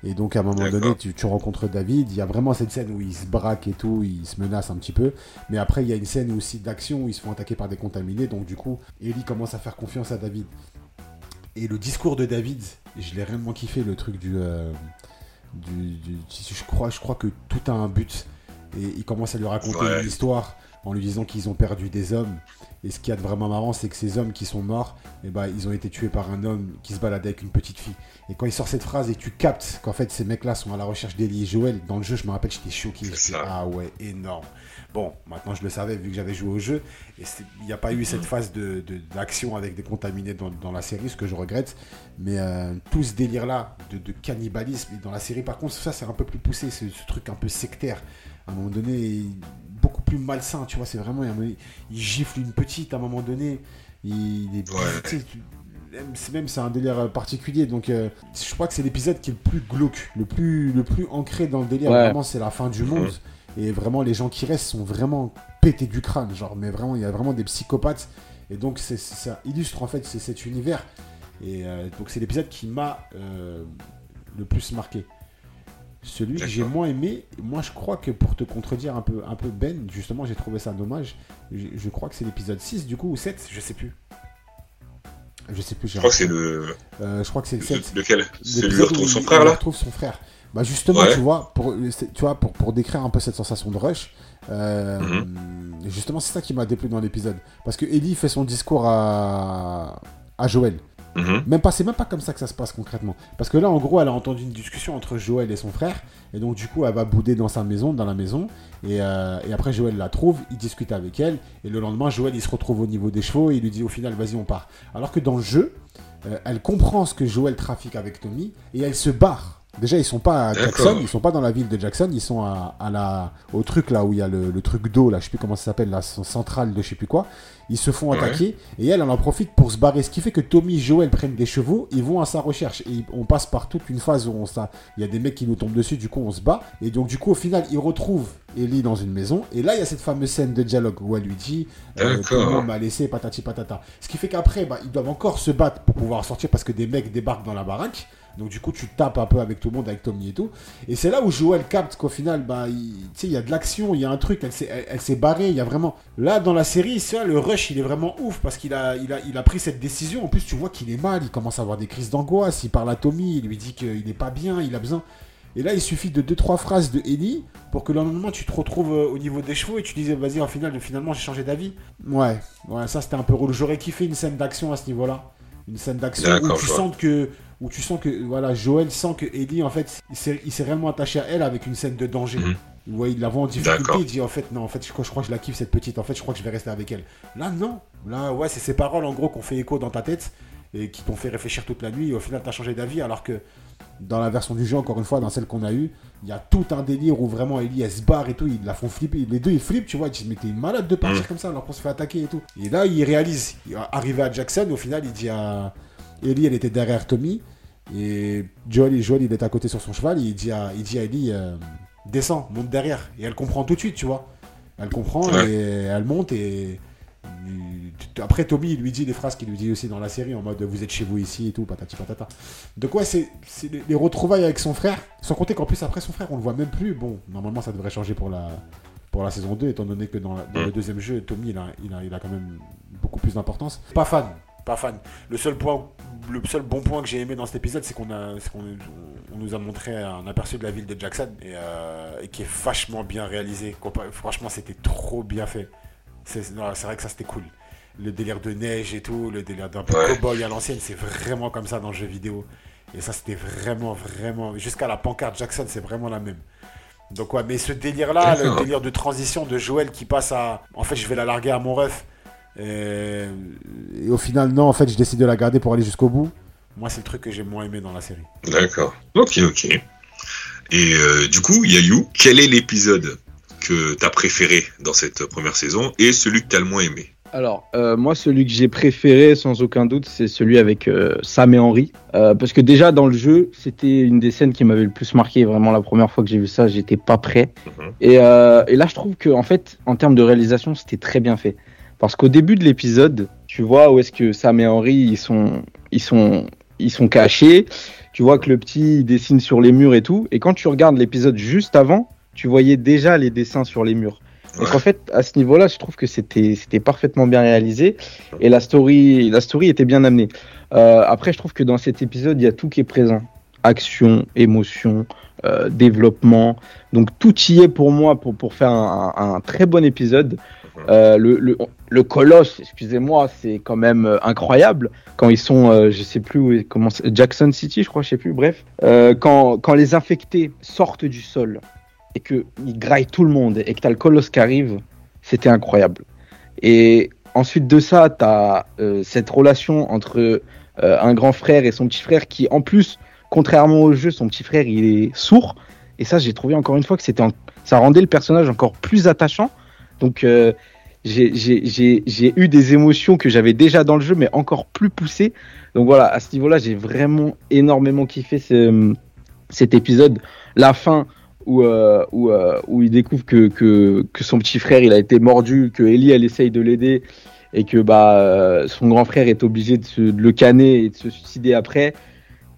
Et donc à un moment donné, tu, rencontres David. Il y a vraiment cette scène où il se braque et tout, il se menace un petit peu. Mais après, il y a une scène aussi d'action où ils se font attaquer par des contaminés. Donc du coup, Ellie commence à faire confiance à David. Et le discours de David, je l'ai réellement kiffé, le truc du, euh, du, je crois, je crois que tout a un but. Et il commence à lui raconter une histoire en lui disant qu'ils ont perdu des hommes. Et ce qui est vraiment marrant, c'est que ces hommes qui sont morts, eh ben, ils ont été tués par un homme qui se baladait avec une petite fille. Et quand il sort cette phrase et tu captes qu'en fait ces mecs-là sont à la recherche d'Elie et Joël, dans le jeu, je me rappelle, j'étais choqué. ah ouais, énorme. Bon, maintenant je le savais vu que j'avais joué au jeu. Et il n'y a pas eu cette phase d'action de, avec des contaminés dans, la série, ce que je regrette. Mais euh, tout ce délire-là de, cannibalisme, et dans la série, par contre, ça c'est un peu plus poussé, ce, ce truc un peu sectaire. À un moment donné, beaucoup plus malsain, tu vois. C'est vraiment. Il gifle une petite à un moment donné. Il est. c'est même c'est un délire particulier donc euh, je crois que c'est l'épisode qui est le plus glauque le plus le plus ancré dans le délire vraiment c'est la fin du monde et vraiment les gens qui restent sont vraiment pétés du crâne genre mais vraiment il y a vraiment des psychopathes et donc c'est ça illustre en fait c'est cet univers et euh, donc c'est l'épisode qui m'a euh, le plus marqué celui que j'ai moins aimé, moi je crois que pour te contredire un peu, un peu Ben, justement j'ai trouvé ça dommage. Je, crois que c'est l'épisode 6 du coup ou 7, je sais plus. Je sais plus. Je crois que c'est le. Euh, je crois que c'est le 7. Lequel Celui où retrouve son frère là retrouve son frère. Bah justement, tu vois, pour, tu vois pour, pour, décrire un peu cette sensation de rush, euh, mhm. justement c'est ça qui m'a déplu dans l'épisode. Parce que Ellie fait son discours à, à Joël. Même pas, c'est même pas comme ça que ça se passe concrètement. Parce que là, en gros, elle a entendu une discussion entre Joël et son frère, et donc du coup, elle va bouder dans sa maison, dans la maison, et, euh, après Joël la trouve, il discute avec elle, et le lendemain, Joël il se retrouve au niveau des chevaux, et il lui dit au final, vas-y, on part. Alors que dans le jeu, euh, elle comprend ce que Joël trafique avec Tommy, et elle se barre. Déjà, ils sont pas à Jackson, ils sont pas dans la ville de Jackson, ils sont à, la, au truc là où il y a le, truc d'eau, là, je sais plus comment ça s'appelle, la centrale de je sais plus quoi. Ils se font attaquer et elle, elle en profite pour se barrer. Ce qui fait que Tommy et Joel prennent des chevaux, ils vont à sa recherche. Et on passe par toute une phase où on il y a des mecs qui nous tombent dessus, du coup on se bat. Et donc, du coup, au final, ils retrouvent Ellie dans une maison. Et là, il y a cette fameuse scène de dialogue où elle lui dit euh, m'a laissé, patati patata. Ce qui fait qu'après, bah, ils doivent encore se battre pour pouvoir sortir parce que des mecs débarquent dans la baraque. Donc du coup, tu tapes un peu avec tout le monde, avec Tommy et tout. Et c'est là où Joël capte qu'au final, bah, il, il y a de l'action, il y a un truc, elle s'est, elle, s'est barrée, il y a vraiment... Là, dans la série, ça, le rush, il est vraiment ouf parce qu'il a, il a, il a pris cette décision. En plus, tu vois qu'il est mal, il commence à avoir des crises d'angoisse, il parle à Tommy, il lui dit qu'il n'est pas bien, il a besoin... Et là, il suffit de 2-3 phrases de Ellie pour que le lendemain, tu te retrouves euh, au niveau des chevaux et tu disais, vas-y, en final, finalement, j'ai changé d'avis. Ouais, ouais, ça c'était un peu relou. J'aurais kiffé une scène d'action à ce niveau-là. Une scène d'action où tu sens que où tu sens que voilà Joël sent que Ellie en fait il s'est réellement attaché à elle avec une scène de danger. Mmh. il la voit en difficulté, il dit en fait non en fait je crois, je crois que je la kiffe cette petite en fait je crois que je vais rester avec elle. Là non, là ouais c'est ces paroles en gros qu'on fait écho dans ta tête et qui t'ont fait réfléchir toute la nuit et au final t'as changé d'avis alors que dans la version du jeu, encore une fois, dans celle qu'on a eue, il y a tout un délire où vraiment Ellie elle se barre et tout, ils la font flipper. Les deux ils flippent, tu vois, ils disent mais t'es malade de partir mm. comme ça alors qu'on se fait attaquer et tout. Et là il réalise, arrivé à Jackson, au final il dit à Ellie elle était derrière Tommy et Joel, Joel il est à côté sur son cheval, il dit à, il dit à Ellie euh, descends, monte derrière. Et elle comprend tout de suite, tu vois. Elle comprend et elle monte et après, Tommy, il lui dit des phrases qu'il lui dit aussi dans la série, en mode vous êtes chez vous ici et tout, patati patata. Donc, ouais, c'est les retrouvailles avec son frère. Sans compter qu'en plus, après son frère, on le voit même plus. Bon, normalement, ça devrait changer pour la, pour la saison 2, étant donné que dans, le deuxième jeu, Tommy, il a, il a, il a quand même beaucoup plus d'importance. Pas fan, pas fan. Le seul point, le seul bon point que j'ai aimé dans cet épisode, c'est qu'on a, qu'on on nous a montré un aperçu de la ville de Jackson et, euh, et qui est vachement bien réalisé. Franchement, c'était trop bien fait. C'est vrai que ça c'était cool. Le délire de neige et tout, le délire d'un peu cowboy à l'ancienne, c'est vraiment comme ça dans le jeu vidéo. Et ça c'était vraiment, vraiment. Jusqu'à la pancarte Jackson, c'est vraiment la même. Donc ouais, mais ce délire-là, le délire de transition de Joël qui passe à. En fait, je vais la larguer à mon ref. Et... au final, non, en fait, je décide de la garder pour aller jusqu'au bout. Moi, c'est le truc que j'ai moins aimé dans la série. D'accord. Ok, ok. Et euh, du coup, Yayu, quel est l'épisode que tu as préféré dans cette première saison et celui que tu as le moins aimé? Alors, euh, moi, celui que j'ai préféré, sans aucun doute, c'est celui avec euh, Sam et Henry. Euh, parce que déjà, dans le jeu, c'était une des scènes qui m'avait le plus marqué. Vraiment, la première fois que j'ai vu ça, j'étais pas prêt. Mhm. et, et, là, je trouve que, en fait, en termes de réalisation, c'était très bien fait. Parce qu'au début de l'épisode, tu vois où est-ce que Sam et Henry, ils sont, ils sont, ils sont cachés. Tu vois que le petit dessine sur les murs et tout. Et quand tu regardes l'épisode juste avant, tu voyais déjà les dessins sur les murs. Donc en fait, à ce niveau-là, je trouve que c'était c'était parfaitement bien réalisé et la story la story était bien amenée. Euh, après, je trouve que dans cet épisode, il y a tout qui est présent action, émotion, euh, développement. Donc tout y est pour moi pour pour faire un, un, très bon épisode. Euh, le, le, le, colosse, excusez-moi, c'est quand même euh, incroyable quand ils sont, euh, je sais plus où comment Jackson City, je crois, je sais plus. Bref, euh, quand quand les infectés sortent du sol et qu'il graille tout le monde et que tu as le colosse qui arrive, c'était incroyable. Et ensuite de ça, tu as euh, cette relation entre un grand frère et son petit frère qui, en plus, contrairement au jeu, son petit frère, il est sourd. Et ça, j'ai trouvé encore une fois que c'était ça rendait le personnage encore plus attachant. Donc, euh, j'ai eu des émotions que j'avais déjà dans le jeu, mais encore plus poussées. Donc voilà, à ce niveau-là, j'ai vraiment énormément kiffé ce, cet épisode. La fin, où, euh, où, euh, où, il découvre que, que, que, son petit frère il a été mordu, que Ellie elle essaye de l'aider et que bah son grand frère est obligé de, se, le canner et de se suicider après.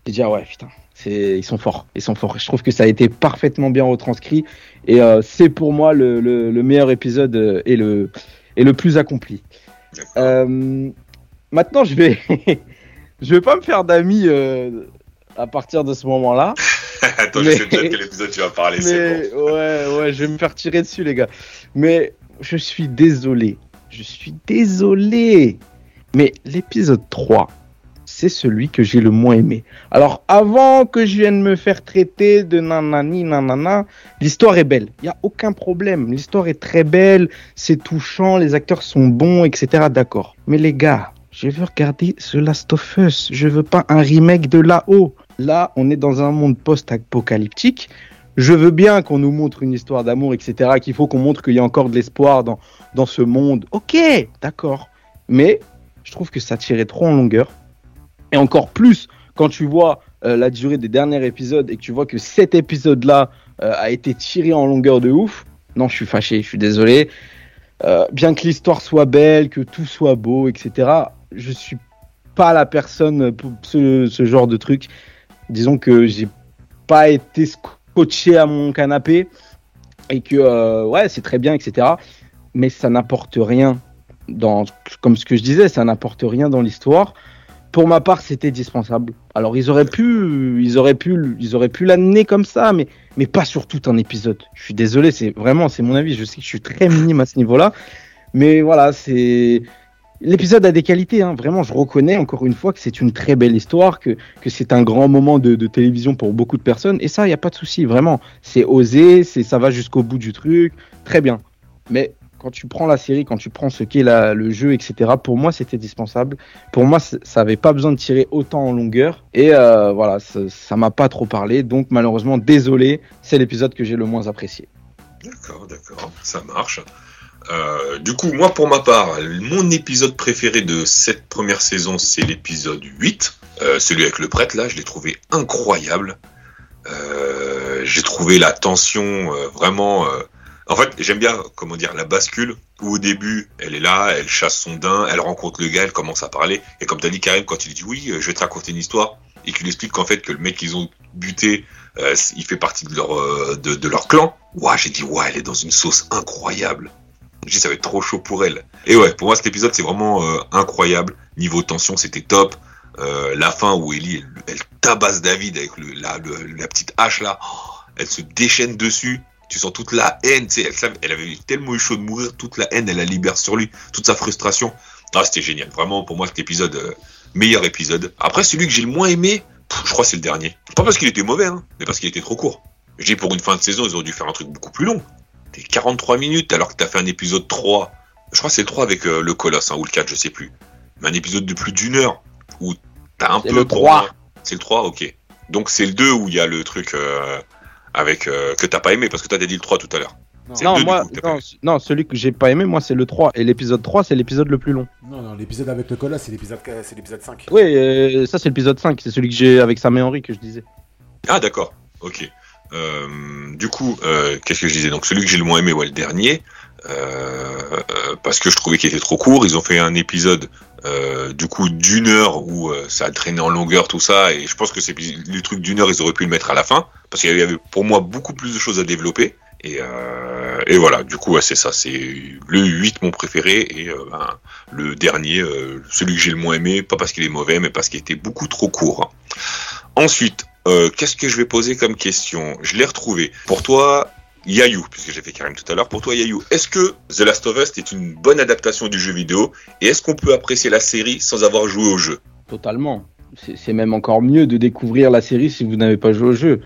J'ai dit ah ouais putain, ils sont forts, ils sont forts. Je trouve que ça a été parfaitement bien retranscrit et euh, c'est pour moi le, le, le, meilleur épisode et le et le plus accompli. Euh, maintenant je vais je vais pas me faire d'amis à partir de ce moment-là. Attends, je sais déjà de quel épisode tu vas parler, bon. ouais, ouais, je vais me faire tirer dessus, les gars. Mais je suis désolé. Je suis désolé. Mais l'épisode 3, c'est celui que j'ai le moins aimé. Alors, avant que je vienne me faire traiter de nanani, nanana, l'histoire est belle. Il n'y a aucun problème. L'histoire est très belle, c'est touchant, les acteurs sont bons, etc. D'accord. Mais les gars, je veux regarder The Last of Us. Je veux pas un remake de là-haut. Là, on est dans un monde post-apocalyptique. Je veux bien qu'on nous montre une histoire d'amour, etc. Qu'il faut qu'on montre qu'il y a encore de l'espoir dans, dans ce monde. Ok, d'accord. Mais je trouve que ça tirait trop en longueur. Et encore plus quand tu vois euh, la durée des derniers épisodes et que tu vois que cet épisode-là euh, a été tiré en longueur de ouf. Non, je suis fâché, je suis désolé. Euh, bien que l'histoire soit belle, que tout soit beau, etc. Je suis pas la personne pour ce, genre de truc Disons que j'ai pas été scotché à mon canapé et que ouais, c'est très bien, etc. Mais ça n'apporte rien dans, comme ce que je disais, ça n'apporte rien dans l'histoire. Pour ma part, c'était dispensable. Alors ils auraient pu, ils auraient pu, ils auraient pu l'amener comme ça, mais mais pas sur tout un épisode. Je suis désolé, c'est vraiment, c'est mon avis. Je sais que je suis très minime à ce niveau-là, mais voilà, c'est l'épisode a des qualités. Hein. Vraiment, je reconnais encore une fois que c'est une très belle histoire, que que c'est un grand moment de, de, télévision pour beaucoup de personnes. Et ça, il y a pas de souci. Vraiment, c'est osé, c'est ça va jusqu'au bout du truc, très bien. Mais quand tu prends la série, quand tu prends ce qu'est le jeu, etc., pour moi, c'était dispensable. Pour moi, ça n'avait pas besoin de tirer autant en longueur. Et euh, voilà, ça m'a pas trop parlé. Donc, malheureusement, désolé, c'est l'épisode que j'ai le moins apprécié. D'accord, d'accord, ça marche. Euh, du coup, moi, pour ma part, mon épisode préféré de cette première saison, c'est l'épisode 8. Euh, celui avec le prêtre, là, je l'ai trouvé incroyable. j'ai trouvé la tension vraiment en fait, j'aime bien, comment dire, la bascule où au début, elle est là, elle chasse son daim, elle rencontre le gars, elle commence à parler. Et comme t'as dit, Karim, quand il dit oui, euh, je vais te raconter une histoire, et qu'il explique qu'en fait, que le mec qu'ils ont buté, euh, il fait partie de leur, euh, de, leur clan. Ouah, j'ai dit, ouais, elle est dans une sauce incroyable. J'ai dit, ça va être trop chaud pour elle. Et ouais, pour moi, cet épisode, c'est vraiment incroyable. Niveau tension, c'était top. la fin où Ellie, elle, tabasse David avec le, la, la petite hache là, oh, elle se déchaîne dessus tu sens toute la haine, tu sais, elle, elle, avait tellement eu chaud de mourir, toute la haine, elle la libère sur lui, toute sa frustration. Ah, c'était génial. Vraiment, pour moi, cet épisode, euh, meilleur épisode. Après, celui que j'ai le moins aimé, je crois c'est le dernier. Pas parce qu'il était mauvais, hein, mais parce qu'il était trop court. J'ai pour une fin de saison, ils ont dû faire un truc beaucoup plus long. T'es 43 minutes alors que t'as fait un épisode 3. Je crois que c'est le 3 avec euh, le Colosse, hein, ou le 4, je sais plus. Mais un épisode de plus d'une heure où t'as un peu. le 3. C'est le 3, ok. Donc c'est le 2 où il y a le truc. Euh, avec euh, que t'as pas aimé parce que t'as dit le 3 tout à l'heure. Non, moi, non, celui que j'ai pas aimé, moi, c'est le 3. Et l'épisode 3, c'est l'épisode le plus long. Non, non, l'épisode avec le cola, c'est l'épisode, c'est l'épisode 5. Oui, euh, ça, c'est l'épisode 5. C'est celui que j'ai avec Sam et Henry que je disais. Ah, d'accord. Ok. Euh, du coup, qu'est-ce que je disais? Donc, celui que j'ai le moins aimé, ouais, le dernier. Parce que je trouvais qu'il était trop court. Ils ont fait un épisode euh, du coup d'une heure où euh, ça a traîné en longueur tout ça. Et je pense que c'est le truc d'une heure ils auraient pu le mettre à la fin. Parce qu'il y avait pour moi beaucoup plus de choses à développer. Et, euh, et voilà. Du coup c'est ça. C'est le 8 mon préféré. Et ben, le dernier celui que j'ai le moins aimé. Pas parce qu'il est mauvais mais parce qu'il était beaucoup trop court. Ensuite qu'est-ce que je vais poser comme question? Je l'ai retrouvé. Pour toi Yayou, puisque j'ai fait Karim tout à l'heure, pour toi Yayou, est-ce que The Last of Us est une bonne adaptation du jeu vidéo et est-ce qu'on peut apprécier la série sans avoir joué au jeu? Totalement. C'est même encore mieux de découvrir la série si vous n'avez pas joué au jeu.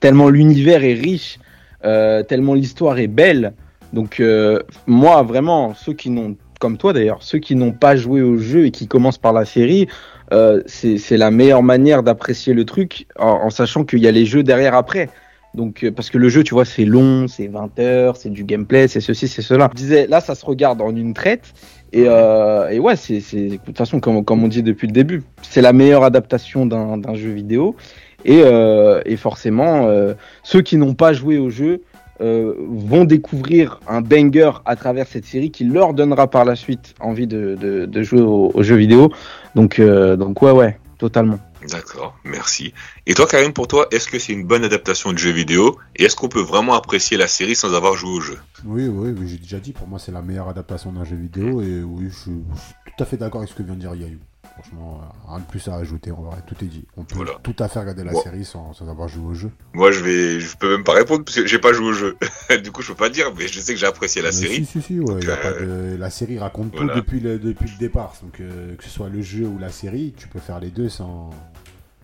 Tellement l'univers est riche, euh, tellement l'histoire est belle. Donc euh, moi vraiment, ceux qui n'ont, comme toi d'ailleurs, ceux qui n'ont pas joué au jeu et qui commencent par la série, euh, c'est la meilleure manière d'apprécier le truc en sachant qu'il y a les jeux derrière après. Donc, euh, parce que le jeu, tu vois, c'est long, c'est 20 heures, c'est du gameplay, c'est ceci, c'est cela. Je disais, là, ça se regarde en une traite. Et, euh, et ouais, c'est, de toute façon, comme, comme on dit depuis le début, c'est la meilleure adaptation d'un, d'un jeu vidéo. Et, euh, et forcément, euh, ceux qui n'ont pas joué au jeu euh, vont découvrir un banger à travers cette série qui leur donnera par la suite envie de, de, de jouer au, au, jeu vidéo. Donc, donc ouais, ouais, totalement. D'accord, merci. Et toi, Karim, pour toi, est-ce que c'est une bonne adaptation de jeu vidéo Et est-ce qu'on peut vraiment apprécier la série sans avoir joué au jeu? Oui, oui, mais j'ai déjà dit, pour moi, c'est la meilleure adaptation d'un jeu vidéo. Et oui, je suis, tout à fait d'accord avec ce que vient de dire Yayou. Franchement, euh, rien de plus à ajouter, en vrai, tout est dit. On peut tout à fait regarder la série sans, avoir joué au jeu. Moi, je vais, je peux même pas répondre parce que j'ai pas joué au jeu. du coup, je peux pas dire, mais je sais que j'ai apprécié la série. Si, si, si, ouais, euh, La série raconte tout depuis le, depuis le départ. Donc, euh, que ce soit le jeu ou la série, tu peux faire les deux sans.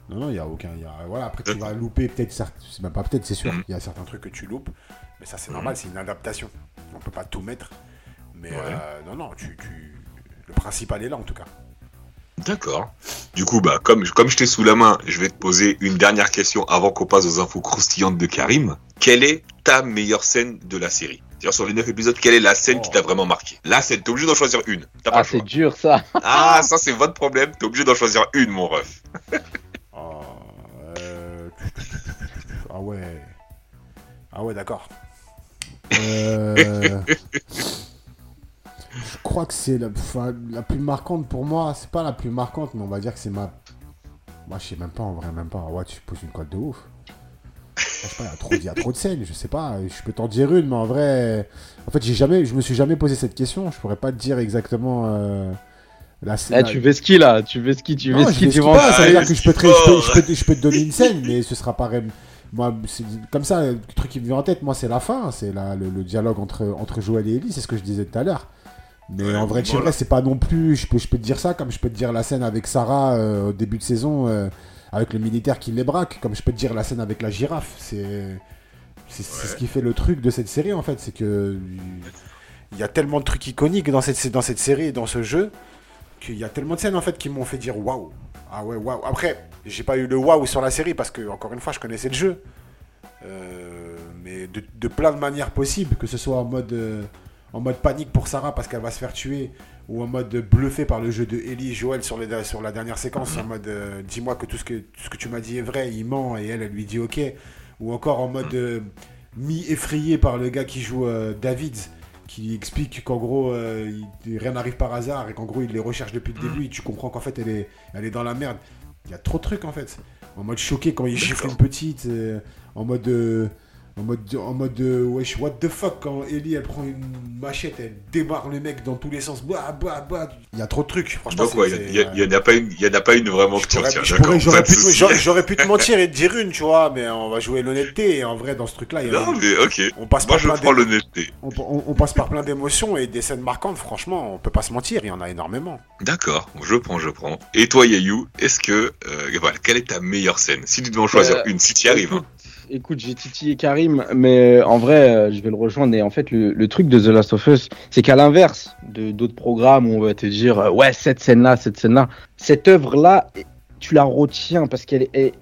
Non, non, il n'y a aucun. Y a... Voilà, après, tu vas louper peut-être. C'est même pas peut-être, c'est sûr. Mm. Il y a certains trucs que tu loupes. Mais ça, c'est mm. normal, c'est une adaptation. On peut pas tout mettre. Mais non, non, tu, tu... le principal est là en tout cas. D'accord. Du coup, bah, comme, comme je t'ai sous la main, je vais te poser une dernière question avant qu'on passe aux infos croustillantes de Karim. Quelle est ta meilleure scène de la série? C'est-à-dire sur les 9 épisodes, quelle est la scène qui t'a oh. vraiment marqué? La scène, t'es obligé d'en choisir une. ah, c'est dur ça. ah, ça c'est votre problème, t'es obligé d'en choisir une, mon ref. oh, euh... Ah ouais. Ah ouais, d'accord. Euh... crois que c'est la, la plus marquante pour moi. C'est pas la plus marquante, mais on va dire que c'est ma Moi, je sais même pas, en vrai, même pas. Ouais, tu poses une colle de ouf. Je sais pas, il y a trop- il y, a trop de scènes, je sais pas. Je peux t'en dire une, mais en vrai. En fait, j'ai jamais, je me suis jamais posé cette question. Je pourrais pas te dire exactement. euh, la scène. Là, tu fais ski là, tu fais ski, tu fais ski, tu pas, ça veut Ah, dire que je peux, te, je, peux, je peux te- je peux te donner une scène, mais ce sera pas. ré- Moi, c'est comme ça, le truc qui me vient en tête, moi, c'est la fin, c'est le, le dialogue entre, entre Joël et Ellie, c'est ce que je disais tout à l'heure. Mais Ouais, en vrai, voilà. vrai, c'est pas non plus. Je peux, je peux te dire ça, comme je peux te dire la scène avec Sarah euh, au début de saison, euh, avec le militaire qui les braque, comme je peux te dire la scène avec la girafe. C'est. C'est ce qui fait le truc de cette série en fait, c'est que il y a tellement de trucs iconiques dans cette, dans cette série et dans ce jeu qu'il y a tellement de scènes en fait qui m'ont fait dire waouh. Ah ouais, waouh. Après, j'ai pas eu le waouh sur la série parce que, encore une fois, je connaissais le jeu. Euh, mais de, de plein de manières possibles, que ce soit en mode, en mode panique pour Sarah parce qu'elle va se faire tuer, ou en mode bluffé par le jeu de Ellie et Joël sur, les, sur la dernière séquence, en mode euh, dis-moi que tout ce que, tout ce que tu m'as dit est vrai, il ment, et elle, elle lui dit ok. Ou encore en mode euh, mi-effrayé par le gars qui joue euh, David, qui explique qu'en gros, euh, il- rien n'arrive par hasard, et qu'en gros, il les recherche depuis le début, et tu comprends qu'en fait, elle est, elle est dans la merde. Il y a trop de trucs en fait. En mode choqué quand il gifle une petite, euh, en mode. euh, en mode, en mode euh, wesh, what the fuck, quand Ellie elle prend une machette, elle démarre le mec dans tous les sens, bah, bah, bah. Il y a trop de trucs, franchement. Donc, ouais, il y, a- euh, y en a pas une, il y en a pas une vraiment que tu J'aurais- retiens. je pas J'aurais pu, te- souci. j'aurais- j'aurais pu te mentir et te dire une, tu vois, mais on va jouer l'honnêteté. Et en vrai, dans ce truc-là, il y a- Non, mais ok. on passe Moi, par je plein prends l'honnêteté. on, on- on passe par plein d'émotions et des scènes marquantes. Franchement, on peut pas se mentir, il y en a énormément. D'accord, je prends, je prends. Et toi, Yayou, est-ce que, euh, voilà, quelle est ta meilleure scène? Si tu dois en choisir Euh, une, si tu y arrives. Écoute, écoute, j'ai titillé Karim, mais euh, en vrai, euh, je vais le rejoindre. Et en fait, le, truc de The Last of Us, c'est qu'à l'inverse de d'autres programmes où on va te dire, euh, ouais, cette scène-là, cette scène-là, cette œuvre-là, tu la retiens parce qu'elle est,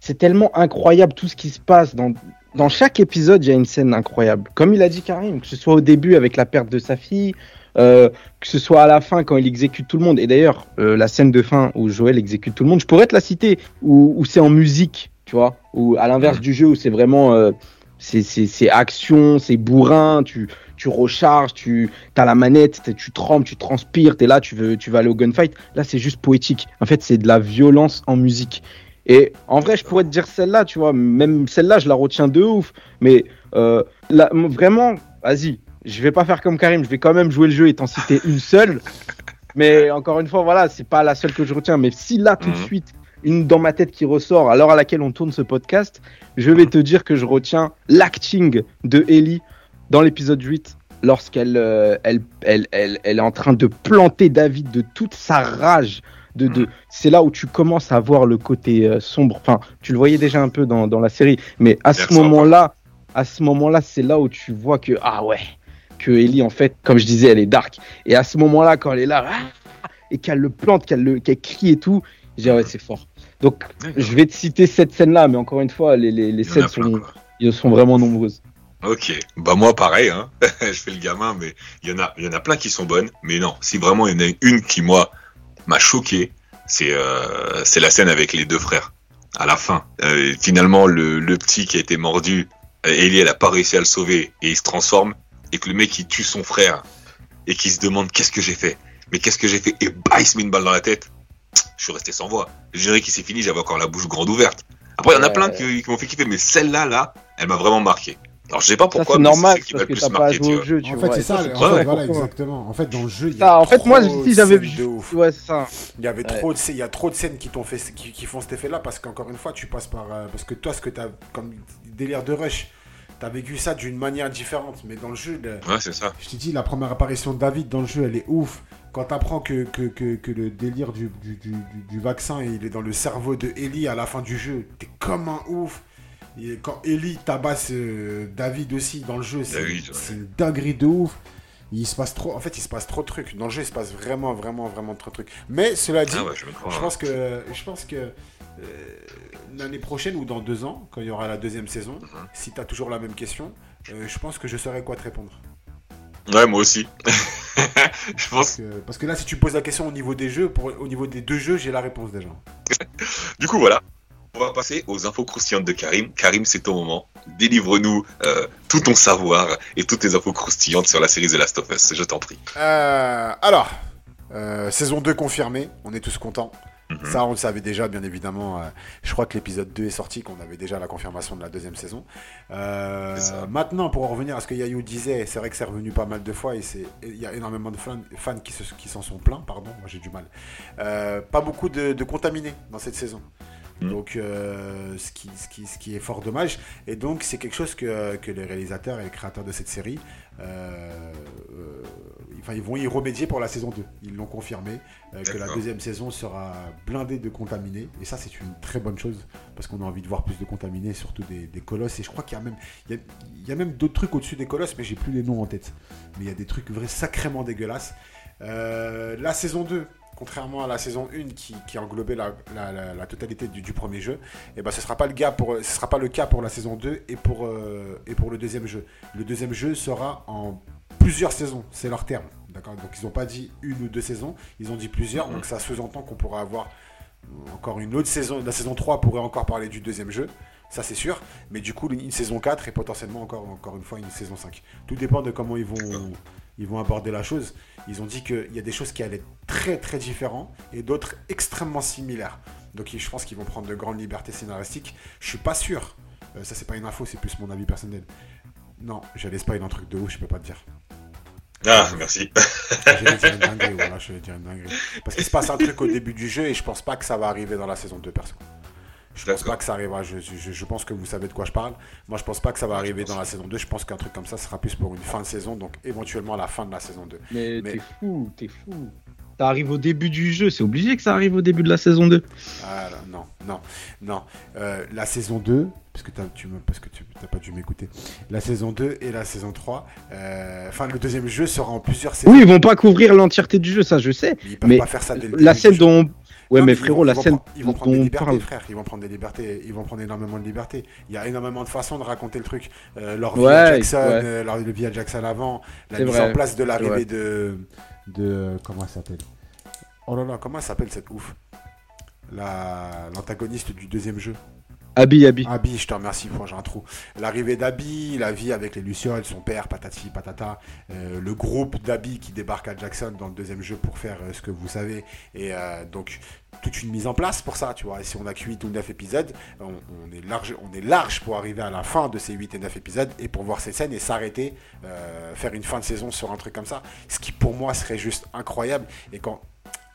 c'est tellement incroyable tout ce qui se passe dans. Dans chaque épisode, il y a une scène incroyable. Comme il a dit Karim, que ce soit au début avec la perte de sa fille, que ce soit à la fin quand il exécute tout le monde. Et d'ailleurs, la scène de fin où Joël exécute tout le monde, je pourrais te la citer, où, où c'est en musique, tu vois, ou à l'inverse du jeu où c'est vraiment, euh, c'est- c'est c'est action, c'est bourrin, tu, tu recharges, tu as la manette, tu trembles, tu transpires, t'es là, tu veux, tu vas aller au gunfight. Là, c'est juste poétique. En fait, c'est de la violence en musique. Et en vrai, je pourrais te dire celle-là, tu vois, même celle-là, je la retiens de ouf. Mais euh, là, vraiment, vas-y, je vais pas faire comme Karim, je vais quand même jouer le jeu et t'en citer une seule. Mais encore une fois, voilà, c'est pas la seule que je retiens. Mais si là, tout de Mhm. suite, une dans ma tête qui ressort à l'heure à laquelle on tourne ce podcast, je vais te dire que je retiens l'acting de Ellie dans l'épisode 8 lorsqu'elle euh, elle, elle, elle, elle est en train de planter David de toute sa rage. De, de... C'est là où tu commences à voir le côté euh, sombre. Enfin, tu le voyais déjà un peu dans, dans la série, mais à ce moment-là, à ce moment-là, c'est là où tu vois que ah ouais, que Ellie en fait, comme je disais, elle est dark. Et à ce moment-là, quand elle est là ah, et qu'elle le plante, qu'elle le, qu'elle crie et tout, je dis ouais, c'est fort. Donc, je vais te citer cette scène-là, mais encore une fois, les, scènes sont, sont vraiment nombreuses. Ok, bah moi pareil, hein. je fais le gamin, mais il y en a, il y en a plein qui sont bonnes, mais non, si vraiment il y en a une qui moi m'a choqué, c'est euh, c'est la scène avec les deux frères à la fin. Euh, finalement, le, le petit qui a été mordu, euh, Ellie elle a pas réussi à le sauver et il se transforme et que le mec il tue son frère et qui se demande qu'est-ce que j'ai fait, mais qu'est-ce que j'ai fait? Et bah il se met une balle dans la tête. Je suis resté sans voix. Le générique qui s'est fini, j'avais encore la bouche grande ouverte. Après, il y en a plein qui, qui m'ont fait kiffer, mais celle-là, là, elle m'a vraiment marqué. Alors, je sais pas pourquoi, c'est normal parce que plus t'as pas joué au jeu, tu En vois. fait, c'est ça, en fait, voilà, exactement. En fait, dans le jeu, il y a Ça, en fait, moi, trop si de j'avais scènes vu. Ouais, c'est ça. Il y avait Ouais. trop de, il y a trop de scènes qui t'ont fait, qui, qui font cet effet-là parce qu'encore une fois, tu passes par, euh, parce que toi, ce que t'as comme délire de rush, t'as vécu ça d'une manière différente, mais dans le jeu, le- Ouais, c'est ça. je t'ai dit, la première apparition de David dans le jeu, elle est ouf. Quand t'apprends que, que, que, que le délire du, du, du, du- du vaccin, il est dans le cerveau de Ellie à la fin du jeu, t'es comme un ouf. Et quand Ellie tabasse euh, David aussi dans le jeu, c'est une dinguerie de ouf. Il se passe trop, en fait, il se passe trop de trucs. Dans le jeu, il se passe vraiment, vraiment, vraiment trop de trucs. Mais cela dit, Ah ouais, je pense que, je pense que euh, l'année prochaine ou dans deux ans, quand il y aura la deuxième saison, Mhm. si tu as toujours la même question, euh, je pense que je saurai quoi te répondre. Ouais, moi aussi. je pense. Parce que, parce que là, si tu poses la question au niveau des jeux, pour, au niveau des deux jeux, j'ai la réponse déjà. Du coup, voilà. On va passer aux infos croustillantes de Karim. Karim, c'est ton moment. Délivre-nous euh, tout ton savoir et toutes tes infos croustillantes sur la série The Last of Us. Je t'en prie. Euh, alors, euh, saison 2 confirmée, on est tous contents. Mhm. Ça, on le savait déjà, bien évidemment. Euh, je crois que l'épisode 2 est sorti, qu'on avait déjà la confirmation de la deuxième saison. Euh, maintenant, pour en revenir à ce que Yayou disait, c'est vrai que c'est revenu pas mal de fois et il y a énormément de fans, qui, qui s'en sont plaints, pardon, moi j'ai du mal. Euh, pas beaucoup de, de contaminés dans cette saison. Mm. Donc, euh, ce, qui, ce, qui, ce, qui, est fort dommage. Et donc, c'est quelque chose que, que, les réalisateurs et les créateurs de cette série, euh, euh, enfin, ils vont y remédier pour la saison 2. Ils l'ont confirmé, que la deuxième saison sera blindée de contaminés. Et ça, c'est une très bonne chose, parce qu'on a envie de voir plus de contaminés, surtout des, des colosses. Et je crois qu'il y a même, il y a, même d'autres trucs au-dessus des colosses, mais j'ai plus les noms en tête. Mais il y a des trucs vrais sacrément dégueulasses. la saison 2, contrairement à la saison 1 qui, englobait la, totalité du, premier jeu, eh ben, ce ne sera, pas le cas pour, ce sera pas le cas pour la saison 2 et pour, euh, et pour le deuxième jeu. Le deuxième jeu sera en plusieurs saisons, c'est leur terme. Donc ils n'ont pas dit une ou deux saisons, ils ont dit plusieurs, donc ça sous-entend qu'on pourra avoir encore une autre saison. La saison 3 pourrait encore parler du deuxième jeu, ça c'est sûr, mais du coup une saison 4 et potentiellement encore, encore une fois une saison 5. Tout dépend de comment ils vont ils vont aborder la chose. Ils ont dit qu'il y a des choses qui allaient très très différentes et d'autres extrêmement similaires. Donc je pense qu'ils vont prendre de grandes libertés scénaristiques. Je suis pas sûr. Euh, ça c'est pas une info, c'est plus mon avis personnel. Non, j'allais pas un truc de ouf, je peux pas te dire. Ah, merci. dire une dinguerie, voilà, je vais dire une dinguerie. Parce qu'il se passe un truc au début du jeu et je pense pas que ça va arriver dans la saison 2, perso. Je pense pas que ça arrivera. Je, je, pense que vous savez de quoi je parle. Moi, je pense pas que ça va arriver dans la saison 2. Je pense qu'un truc comme ça sera plus pour une fin de saison, donc éventuellement la fin de la saison 2. Mais, t'es fou, t'es fou. Ça arrive au début du jeu, c'est obligé que ça arrive au début de la saison 2. Ah, non, non, non. Euh, la saison 2, parce que, tu parce que tu n'as pas dû m'écouter, la saison 2 et la saison 3, euh, enfin le deuxième jeu sera en plusieurs saisons. Oui, ils vont pas couvrir l'entièreté du jeu, ça je sais. mais pas faire ça dès le la scène dont Ouais, mais, frérot, la scène. Ils vont prendre des libertés, frère. Ils vont prendre des libertés. Ils vont prendre énormément de libertés. Il y a énormément de façons de raconter le truc. Euh, leur vie à Jackson, euh, leur vie à Jackson avant, la mise en place de l'arrivée de. de. Comment elle s'appelle? Oh là là, comment elle s'appelle cette ouf? L'antagoniste du deuxième jeu. Abby, Abby. Abby, je te remercie, j'ai un trou. L'arrivée d'Abby, la vie avec les Lucioles, son père, patati, patata, euh, le groupe d'Abby qui débarque à Jackson dans le deuxième jeu pour faire euh, ce que vous savez. Et euh, donc, toute une mise en place pour ça, tu vois. Et si on a que 8 ou 9 épisodes, on, est large, on est large pour arriver à la fin de ces 8 et 9 épisodes et pour voir ces scènes et s'arrêter, faire une fin de saison sur un truc comme ça. Ce qui pour moi serait juste incroyable. Et quand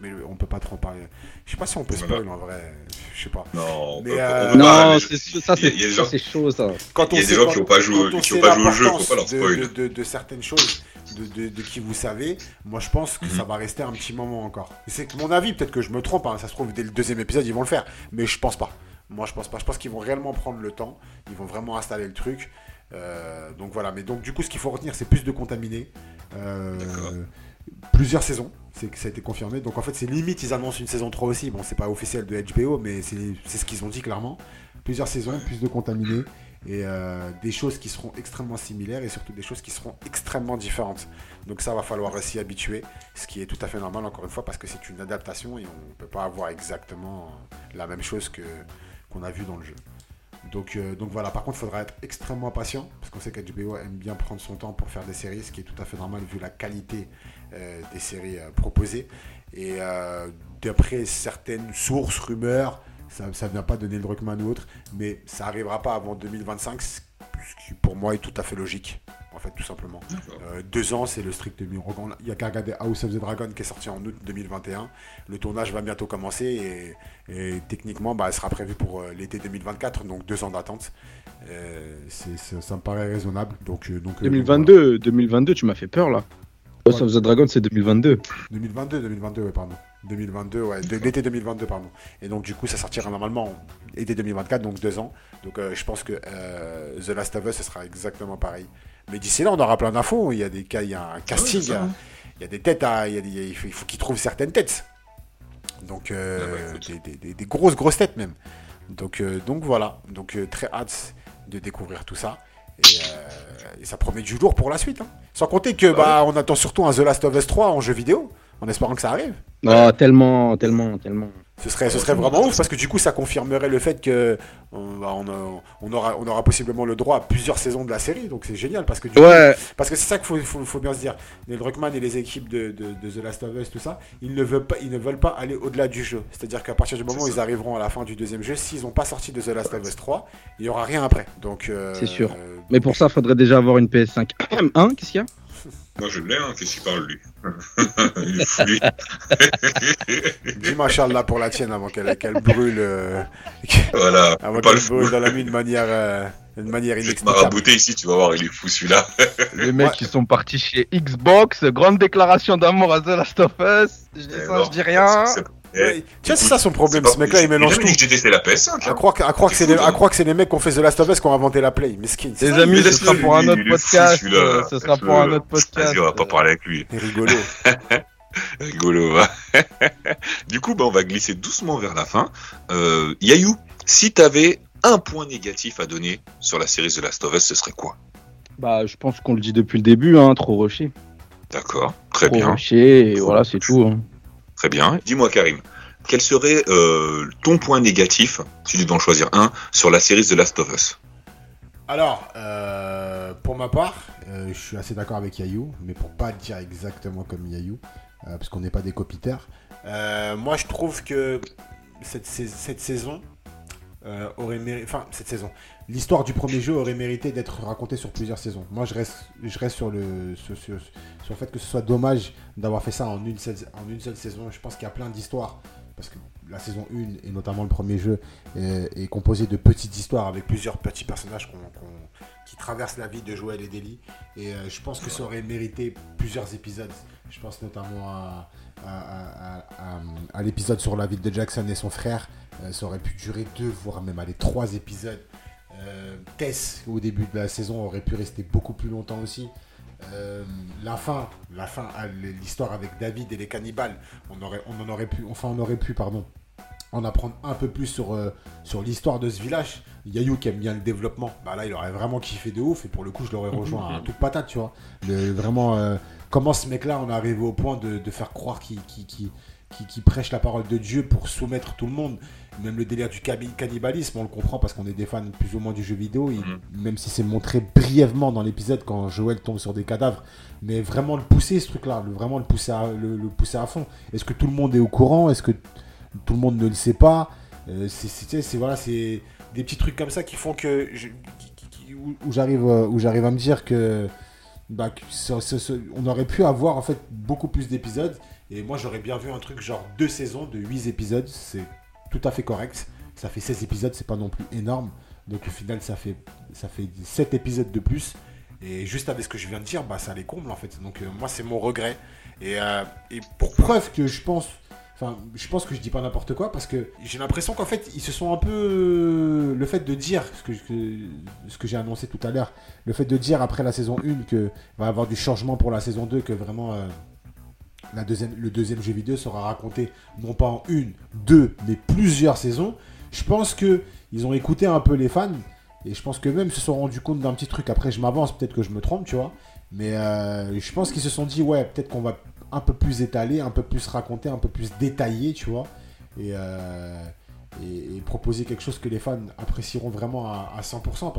mais on peut pas trop parler. Je sais pas si on peut spoil en vrai. Je sais pas. Non, mais euh, non, ça c'est chaud ça. Quand il y a des gens qui n'ont pas joué, qui pas joué au jeu, faut pas leur spoil. De, de, certaines choses, de, de, qui vous savez, moi je pense que ça mhm. va rester un petit moment encore. C'est mon avis, peut-être que je me trompe. Hein. Ça se trouve dès le deuxième épisode ils vont le faire, mais je pense pas. Moi je pense pas. Je pense qu'ils vont réellement prendre le temps. Ils vont vraiment installer le truc. Euh, donc voilà. Mais donc du coup, ce qu'il faut retenir, c'est plus de contaminés. Euh, plusieurs saisons, c'est ça a été confirmé. Donc en fait, c'est limite, ils annoncent une saison 3 aussi. Bon, c'est pas officiel de HBO, mais c'est ce qu'ils ont dit clairement. Plusieurs saisons, plus de contaminés et euh, des choses qui seront extrêmement similaires et surtout des choses qui seront extrêmement différentes. Donc ça va falloir s'y habituer, ce qui est tout à fait normal encore une fois parce que c'est une adaptation et on ne peut pas avoir exactement la même chose que qu'on a vu dans le jeu. Donc, euh, donc voilà, par contre, il faudra être extrêmement patient, parce qu'on sait qu'HBO aime bien prendre son temps pour faire des séries, ce qui est tout à fait normal vu la qualité euh, des séries euh, proposées. Et d'après certaines sources, rumeurs, ça ne vient pas de Neil Druckmann ou autre, mais ça n'arrivera pas avant 2025, ce qui pour moi est tout à fait logique en fait, tout simplement. Euh, deux ans, c'est le strict minimum. Il n'y a qu'à regarder House of the Dragon qui est sorti en août 2021. Le tournage va bientôt commencer et, techniquement, bah, elle sera prévu pour euh, l'été 2024, donc deux ans d'attente. Euh, ça me paraît raisonnable. Donc, donc 2022, 2022, tu m'as fait peur là. House of the Dragon, c'est 2022. 2022, 2022, ouais, pardon. 2022, ouais, l'été 2022, pardon. Et donc, du coup, ça sortira normalement été 2024, donc deux ans. Donc, je pense que The Last of Us, ce sera exactement pareil. Mais d'ici là, on aura plein d'infos. Il y a des cas, il y a un casting, il, y a, des têtes à, il, il faut, qu'ils trouvent certaines têtes. Donc euh, ah des, grosses grosses têtes même. Donc euh, donc voilà. Donc euh, très hâte de découvrir tout ça. Et, ça promet du lourd pour la suite. Hein. Sans compter que ah bah on attend surtout un The Last of Us 3 en jeu vidéo, en espérant que ça arrive. Ah, tellement, tellement, tellement. Ce serait, ce serait vraiment ouf parce que du coup, ça confirmerait le fait que on, bah, on, a- on aura, on aura possiblement le droit à plusieurs saisons de la série. Donc c'est génial parce que du coup- Ouais, parce que c'est ça qu'il faut, faut, faut bien se dire. Neil Druckmann et les équipes de, de, de The Last of Us, tout ça, ils ne veulent pas, ils ne veulent pas aller au-delà du jeu. C'est-à-dire qu'à partir du moment où ils arriveront à la fin du deuxième jeu, s'ils n'ont pas sorti de The Last of Us 3, il y aura rien après. Donc euh, C'est sûr. euh, mais pour ça, faudrait déjà avoir une PS5. Hein, qu'est-ce qu'il y a? Moi, je l'ai, hein. Qu'est-ce qu'il parle, lui? Il est fou, lui. dis ma Charles là pour la tienne avant qu'elle brûle, euh, Voilà. avant Pas le qu'elle fou. brûle dans la mine de manière, euh, de manière Je vais te inexplicable. marabouter ici, tu vas voir, il est fou, celui-là. Les mecs qui sont partis chez Xbox, grande déclaration d'amour à The Last of Us. Je dis Eh ça, non, je dis rien. Ouais, tu vois, c'est ça son problème. Ce mec-là, il mélange J'ai tout. que la PS5. À hein. croire, à croire que c'est fou, à croire que c'est les mecs qui ont fait The Last of Us qui ont inventé la Play. Mesquine. Les ça, amis, Mais ce sera pour un autre podcast. euh, Ce sera pour un autre podcast. Vas-y, on va pas parler avec lui. Rigolo. Rigolo. va. du coup, bah, on va glisser doucement vers la fin. Euh, Yayou, si t'avais un point négatif à donner sur la série The Last of Us, ce serait quoi? Bah, je pense qu'on le dit depuis le début, hein, trop rushé. D'accord, très Trop bien, rushé, et voilà, c'est tout. hein. Très bien. Dis-moi, Karim, quel serait euh, ton point négatif, si tu dois en choisir un, sur la série The Last of Us? Alors, euh, pour ma part, euh, je suis assez d'accord avec Yayou, mais pour pas dire exactement comme Yayou, euh, parce qu'on n'est pas des copiteurs. euh, moi, je trouve que cette saison euh, aurait mérité. Enfin, cette saison. L'histoire du premier jeu aurait mérité d'être racontée sur plusieurs saisons. Moi, je reste, je reste sur, le, sur, le fait que ce soit dommage d'avoir fait ça en une seule, en une seule saison. Je pense qu'il y a plein d'histoires. Parce que la saison 1, et notamment le premier jeu, est, est composé de petites histoires avec plusieurs petits personnages qui traversent la vie de Joël et d'Ellie. Et euh, je pense que ça aurait mérité plusieurs épisodes. Je pense notamment à, à- l'épisode sur la vie de Jackson et son frère. Euh, ça aurait pu durer deux, voire même aller trois épisodes. Euh, Tess, au début de la saison, aurait pu rester beaucoup plus longtemps aussi. Euh, la fin, la fin, ah, l'histoire avec David et les cannibales, on aurait, on en aurait pu, enfin on aurait pu, pardon, en apprendre un peu plus sur, euh, sur l'histoire de ce village. Yayou qui aime bien le développement, bah là il aurait vraiment kiffé de ouf et pour le coup je l'aurais rejoint à toute patate, tu vois. Le- vraiment, euh, comment ce mec-là on est arrivé au point de, de faire croire qu'il prêche la parole de Dieu pour soumettre tout le monde. Même le délire du cannibalisme, on le comprend parce qu'on est des fans plus ou moins du jeu vidéo, il- Mhm. même si c'est montré brièvement dans l'épisode quand Joël tombe sur des cadavres. Mais vraiment le pousser, ce truc-là, vraiment le pousser, à, le, le pousser à fond. Est-ce que tout le monde est au courant? Est-ce que tout le monde ne le sait pas? Euh, c'est, voilà, c'est des petits trucs comme ça qui font que je- qui- qui- qui- où, où j'arrive, euh, où j'arrive à me dire que, bah, on aurait pu avoir en fait beaucoup plus d'épisodes. Et moi, j'aurais bien vu un truc genre deux saisons de 8 épisodes. C'est tout à fait correct. Ça fait 16 épisodes, c'est pas non plus énorme. Donc au final, ça fait, ça fait 7 épisodes de plus. Et juste avec ce que je viens de dire, bah, ça les comble en fait. Donc euh, moi, c'est mon regret. Et, euh, et pour preuve que je pense, enfin, je pense que je dis pas n'importe quoi parce que j'ai l'impression qu'en fait, ils se sont un peu. euh, Le fait de dire ce que, ce que j'ai annoncé tout à l'heure, le fait de dire après la saison 1 que va y avoir du changement pour la saison 2, que vraiment. euh, la deuxième, le deuxième jeu vidéo sera raconté non pas en une, deux, mais plusieurs saisons. Je pense que ils ont écouté un peu les fans et je pense que même se sont rendus compte d'un petit truc. Après, je m'avance, peut-être que je me trompe, tu vois. Mais euh, je pense qu'ils se sont dit, ouais, peut-être qu'on va un peu plus étaler, un peu plus raconter, un peu plus détailler, tu vois. Et, euh, proposer quelque chose que les fans apprécieront vraiment à, à 100%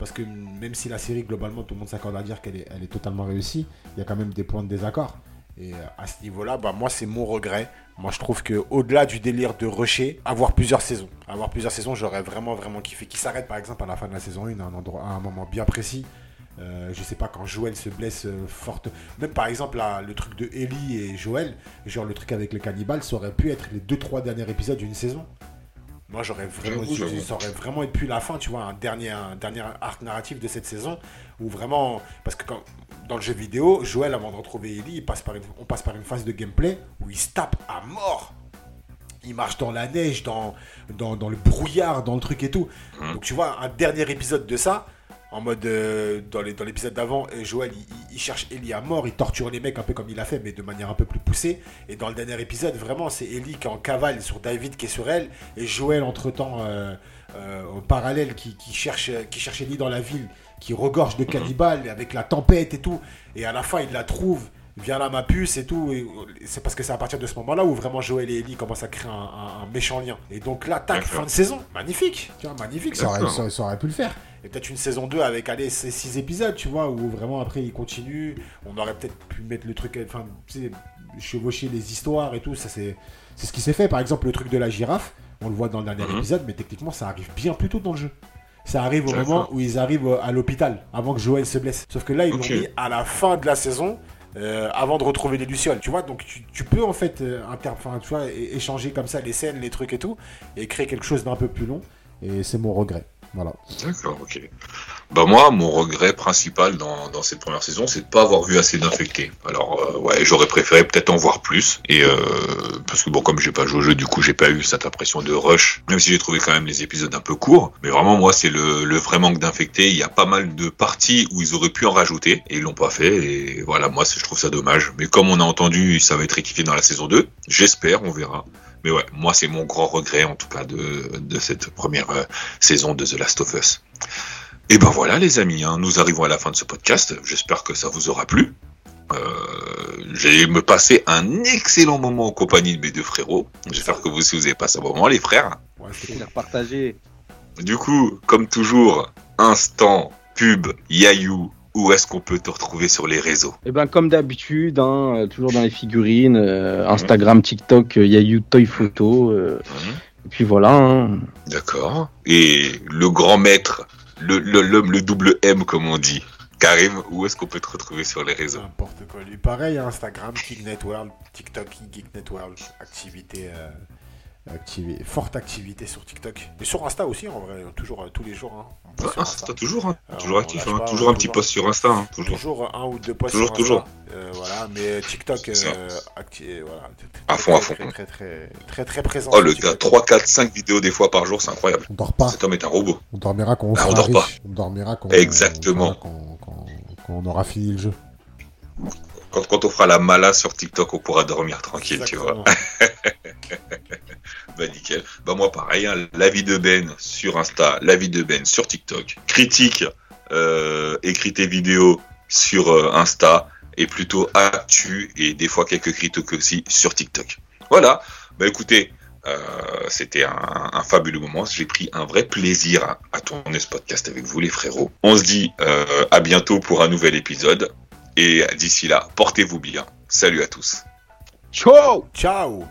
parce que, même si la série, globalement, tout le monde s'accorde à dire qu'elle est, elle est totalement réussie, il y a quand même des points de désaccord. Et euh, à ce niveau-là, bah, moi, c'est mon regret. Moi, je trouve que au-delà du délire de rusher, avoir plusieurs saisons. Avoir plusieurs saisons, j'aurais vraiment, vraiment kiffé. Qui s'arrête, par exemple, à la fin de la saison 1, à un, endroit, à un moment bien précis. Euh, je sais pas, quand Joël se blesse euh, forte. Même par exemple, là, le truc de Ellie et Joël, genre le truc avec les cannibales, ça aurait pu être les 2-3 derniers épisodes d'une saison. Moi, j'aurais vraiment, J'avoue, j'avoue. ça aurait vraiment pu la fin, tu vois, un dernier, un dernier arc narratif de cette saison où vraiment, parce que quand, dans le jeu vidéo, Joël, avant de retrouver Ellie, il passe par une- on passe par une phase de gameplay où il se tape à mort. Il marche dans la neige, dans, dans, dans le brouillard, dans le truc et tout. Mhm. Donc tu vois, un dernier épisode de ça, en mode, euh, dans l'épisode d'avant, euh, Joël, il, cherche Ellie à mort, il torture les mecs un peu comme il a fait, mais de manière un peu plus poussée. Et dans le dernier épisode, vraiment, c'est Ellie qui est en cavale sur David qui est sur elle, et Joël, entre-temps, euh, euh, au parallèle, qui, qui cherche, qui cherche Ellie dans la ville, qui regorge de cannibales, avec la tempête et tout. Et à la fin, il la trouve. Viens là ma puce et tout. et C'est parce que c'est à partir de ce moment-là où vraiment Joël et Ellie commencent à créer un, un- un méchant lien. Et donc là, tac, fin de saison. Magnifique. Tu vois, magnifique. Ça aurait, D'accord. ça, ça aurait pu le faire. Et peut-être une saison 2 avec, allez, ces 6 épisodes, tu vois, où vraiment après il continue. On aurait peut-être pu mettre le truc, enfin, tu sais, chevaucher les histoires et tout. Ça, c'est c'est ce qui s'est fait. Par exemple, le truc de la girafe, on le voit dans le dernier Mhm. épisode, mais techniquement, ça arrive bien plus tôt dans le jeu. Ça arrive au D'accord. moment où ils arrivent à l'hôpital, avant que Joël se blesse. Sauf que là, ils Ok. l'ont mis à la fin de la saison. Euh, avant de retrouver les Lucioles, tu vois, donc tu, peux en fait euh, inter- tu échanger comme ça les scènes, les trucs et tout, et créer quelque chose d'un peu plus long. Et c'est mon regret. Voilà. D'accord, ok. Bah moi, mon regret principal dans, dans cette première saison, c'est de pas avoir vu assez d'infectés. Alors euh, ouais, j'aurais préféré peut-être en voir plus. Et euh, parce que bon, comme j'ai pas joué au jeu, du coup, j'ai pas eu cette impression de rush. Même si j'ai trouvé quand même les épisodes un peu courts. Mais vraiment, moi, c'est le, le vrai manque d'infectés. Il y a pas mal de parties où ils auraient pu en rajouter et ils l'ont pas fait. Et voilà, moi, je trouve ça dommage. Mais comme on a entendu, ça va être rectifié dans la saison 2. J'espère, on verra. Mais ouais, moi, c'est mon grand regret, en tout cas, de, de cette première euh, saison de The Last of Us. Et ben voilà les amis, hein, nous arrivons à la fin de ce podcast. J'espère que ça vous aura plu. Euh, j'ai me passé un excellent moment en compagnie de mes deux frérots. J'espère que vous aussi vous avez passé un bon moment les frères. Ouais, partagé. Du coup, comme toujours, instant pub Yayou. Où est-ce qu'on peut te retrouver sur les réseaux? Et ben comme d'habitude, hein, euh, toujours dans les figurines, euh, Instagram, TikTok, euh, Yayu Toy Photo. euh, et puis voilà. hein. D'accord. Et le grand maître, le le- l'homme, le double M comme on dit. Karim, où est-ce qu'on peut te retrouver sur les réseaux? N'importe quoi. Lui, pareil, Instagram, World, TikTok, Geeknet World, activité, euh, activi- forte activité sur TikTok. Et sur Insta aussi, en vrai, toujours, euh, tous les jours. Hein, Insta. Insta, toujours, hein, Alors, toujours actif, hein, pas, toujours un petit toujours- post sur Insta, hein, toujours. Toujours un ou deux posts Toujours, sur toujours. Insta. Euh, voilà, mais TikTok, euh, Ça. acti- voilà, très, À fond, à fond. Très, très, très, très, très présent. Oh le gars, 3, 4, 5 vidéos des fois par jour, c'est incroyable. On dort pas. Cet homme est un robot. On dormira quand on Ah, on dort pas. riche. On dormira quand Exactement. quand, quand- quand on aura fini le jeu. Quand, quand on fera la mala sur TikTok, on pourra dormir tranquille, tu vois. Bah nickel. Bah moi pareil, hein, la vie de Ben sur Insta, la vie de Ben sur TikTok. Critique, euh, écrit tes vidéos sur euh, Insta et plutôt actu et des fois quelques critiques aussi sur TikTok. Voilà. Bah écoutez, euh, c'était un, un fabuleux moment. J'ai pris un vrai plaisir à, à tourner ce podcast avec vous les frérots. On se dit euh, à bientôt pour un nouvel épisode et d'ici là, portez-vous bien. Salut à tous. Ciao Ciao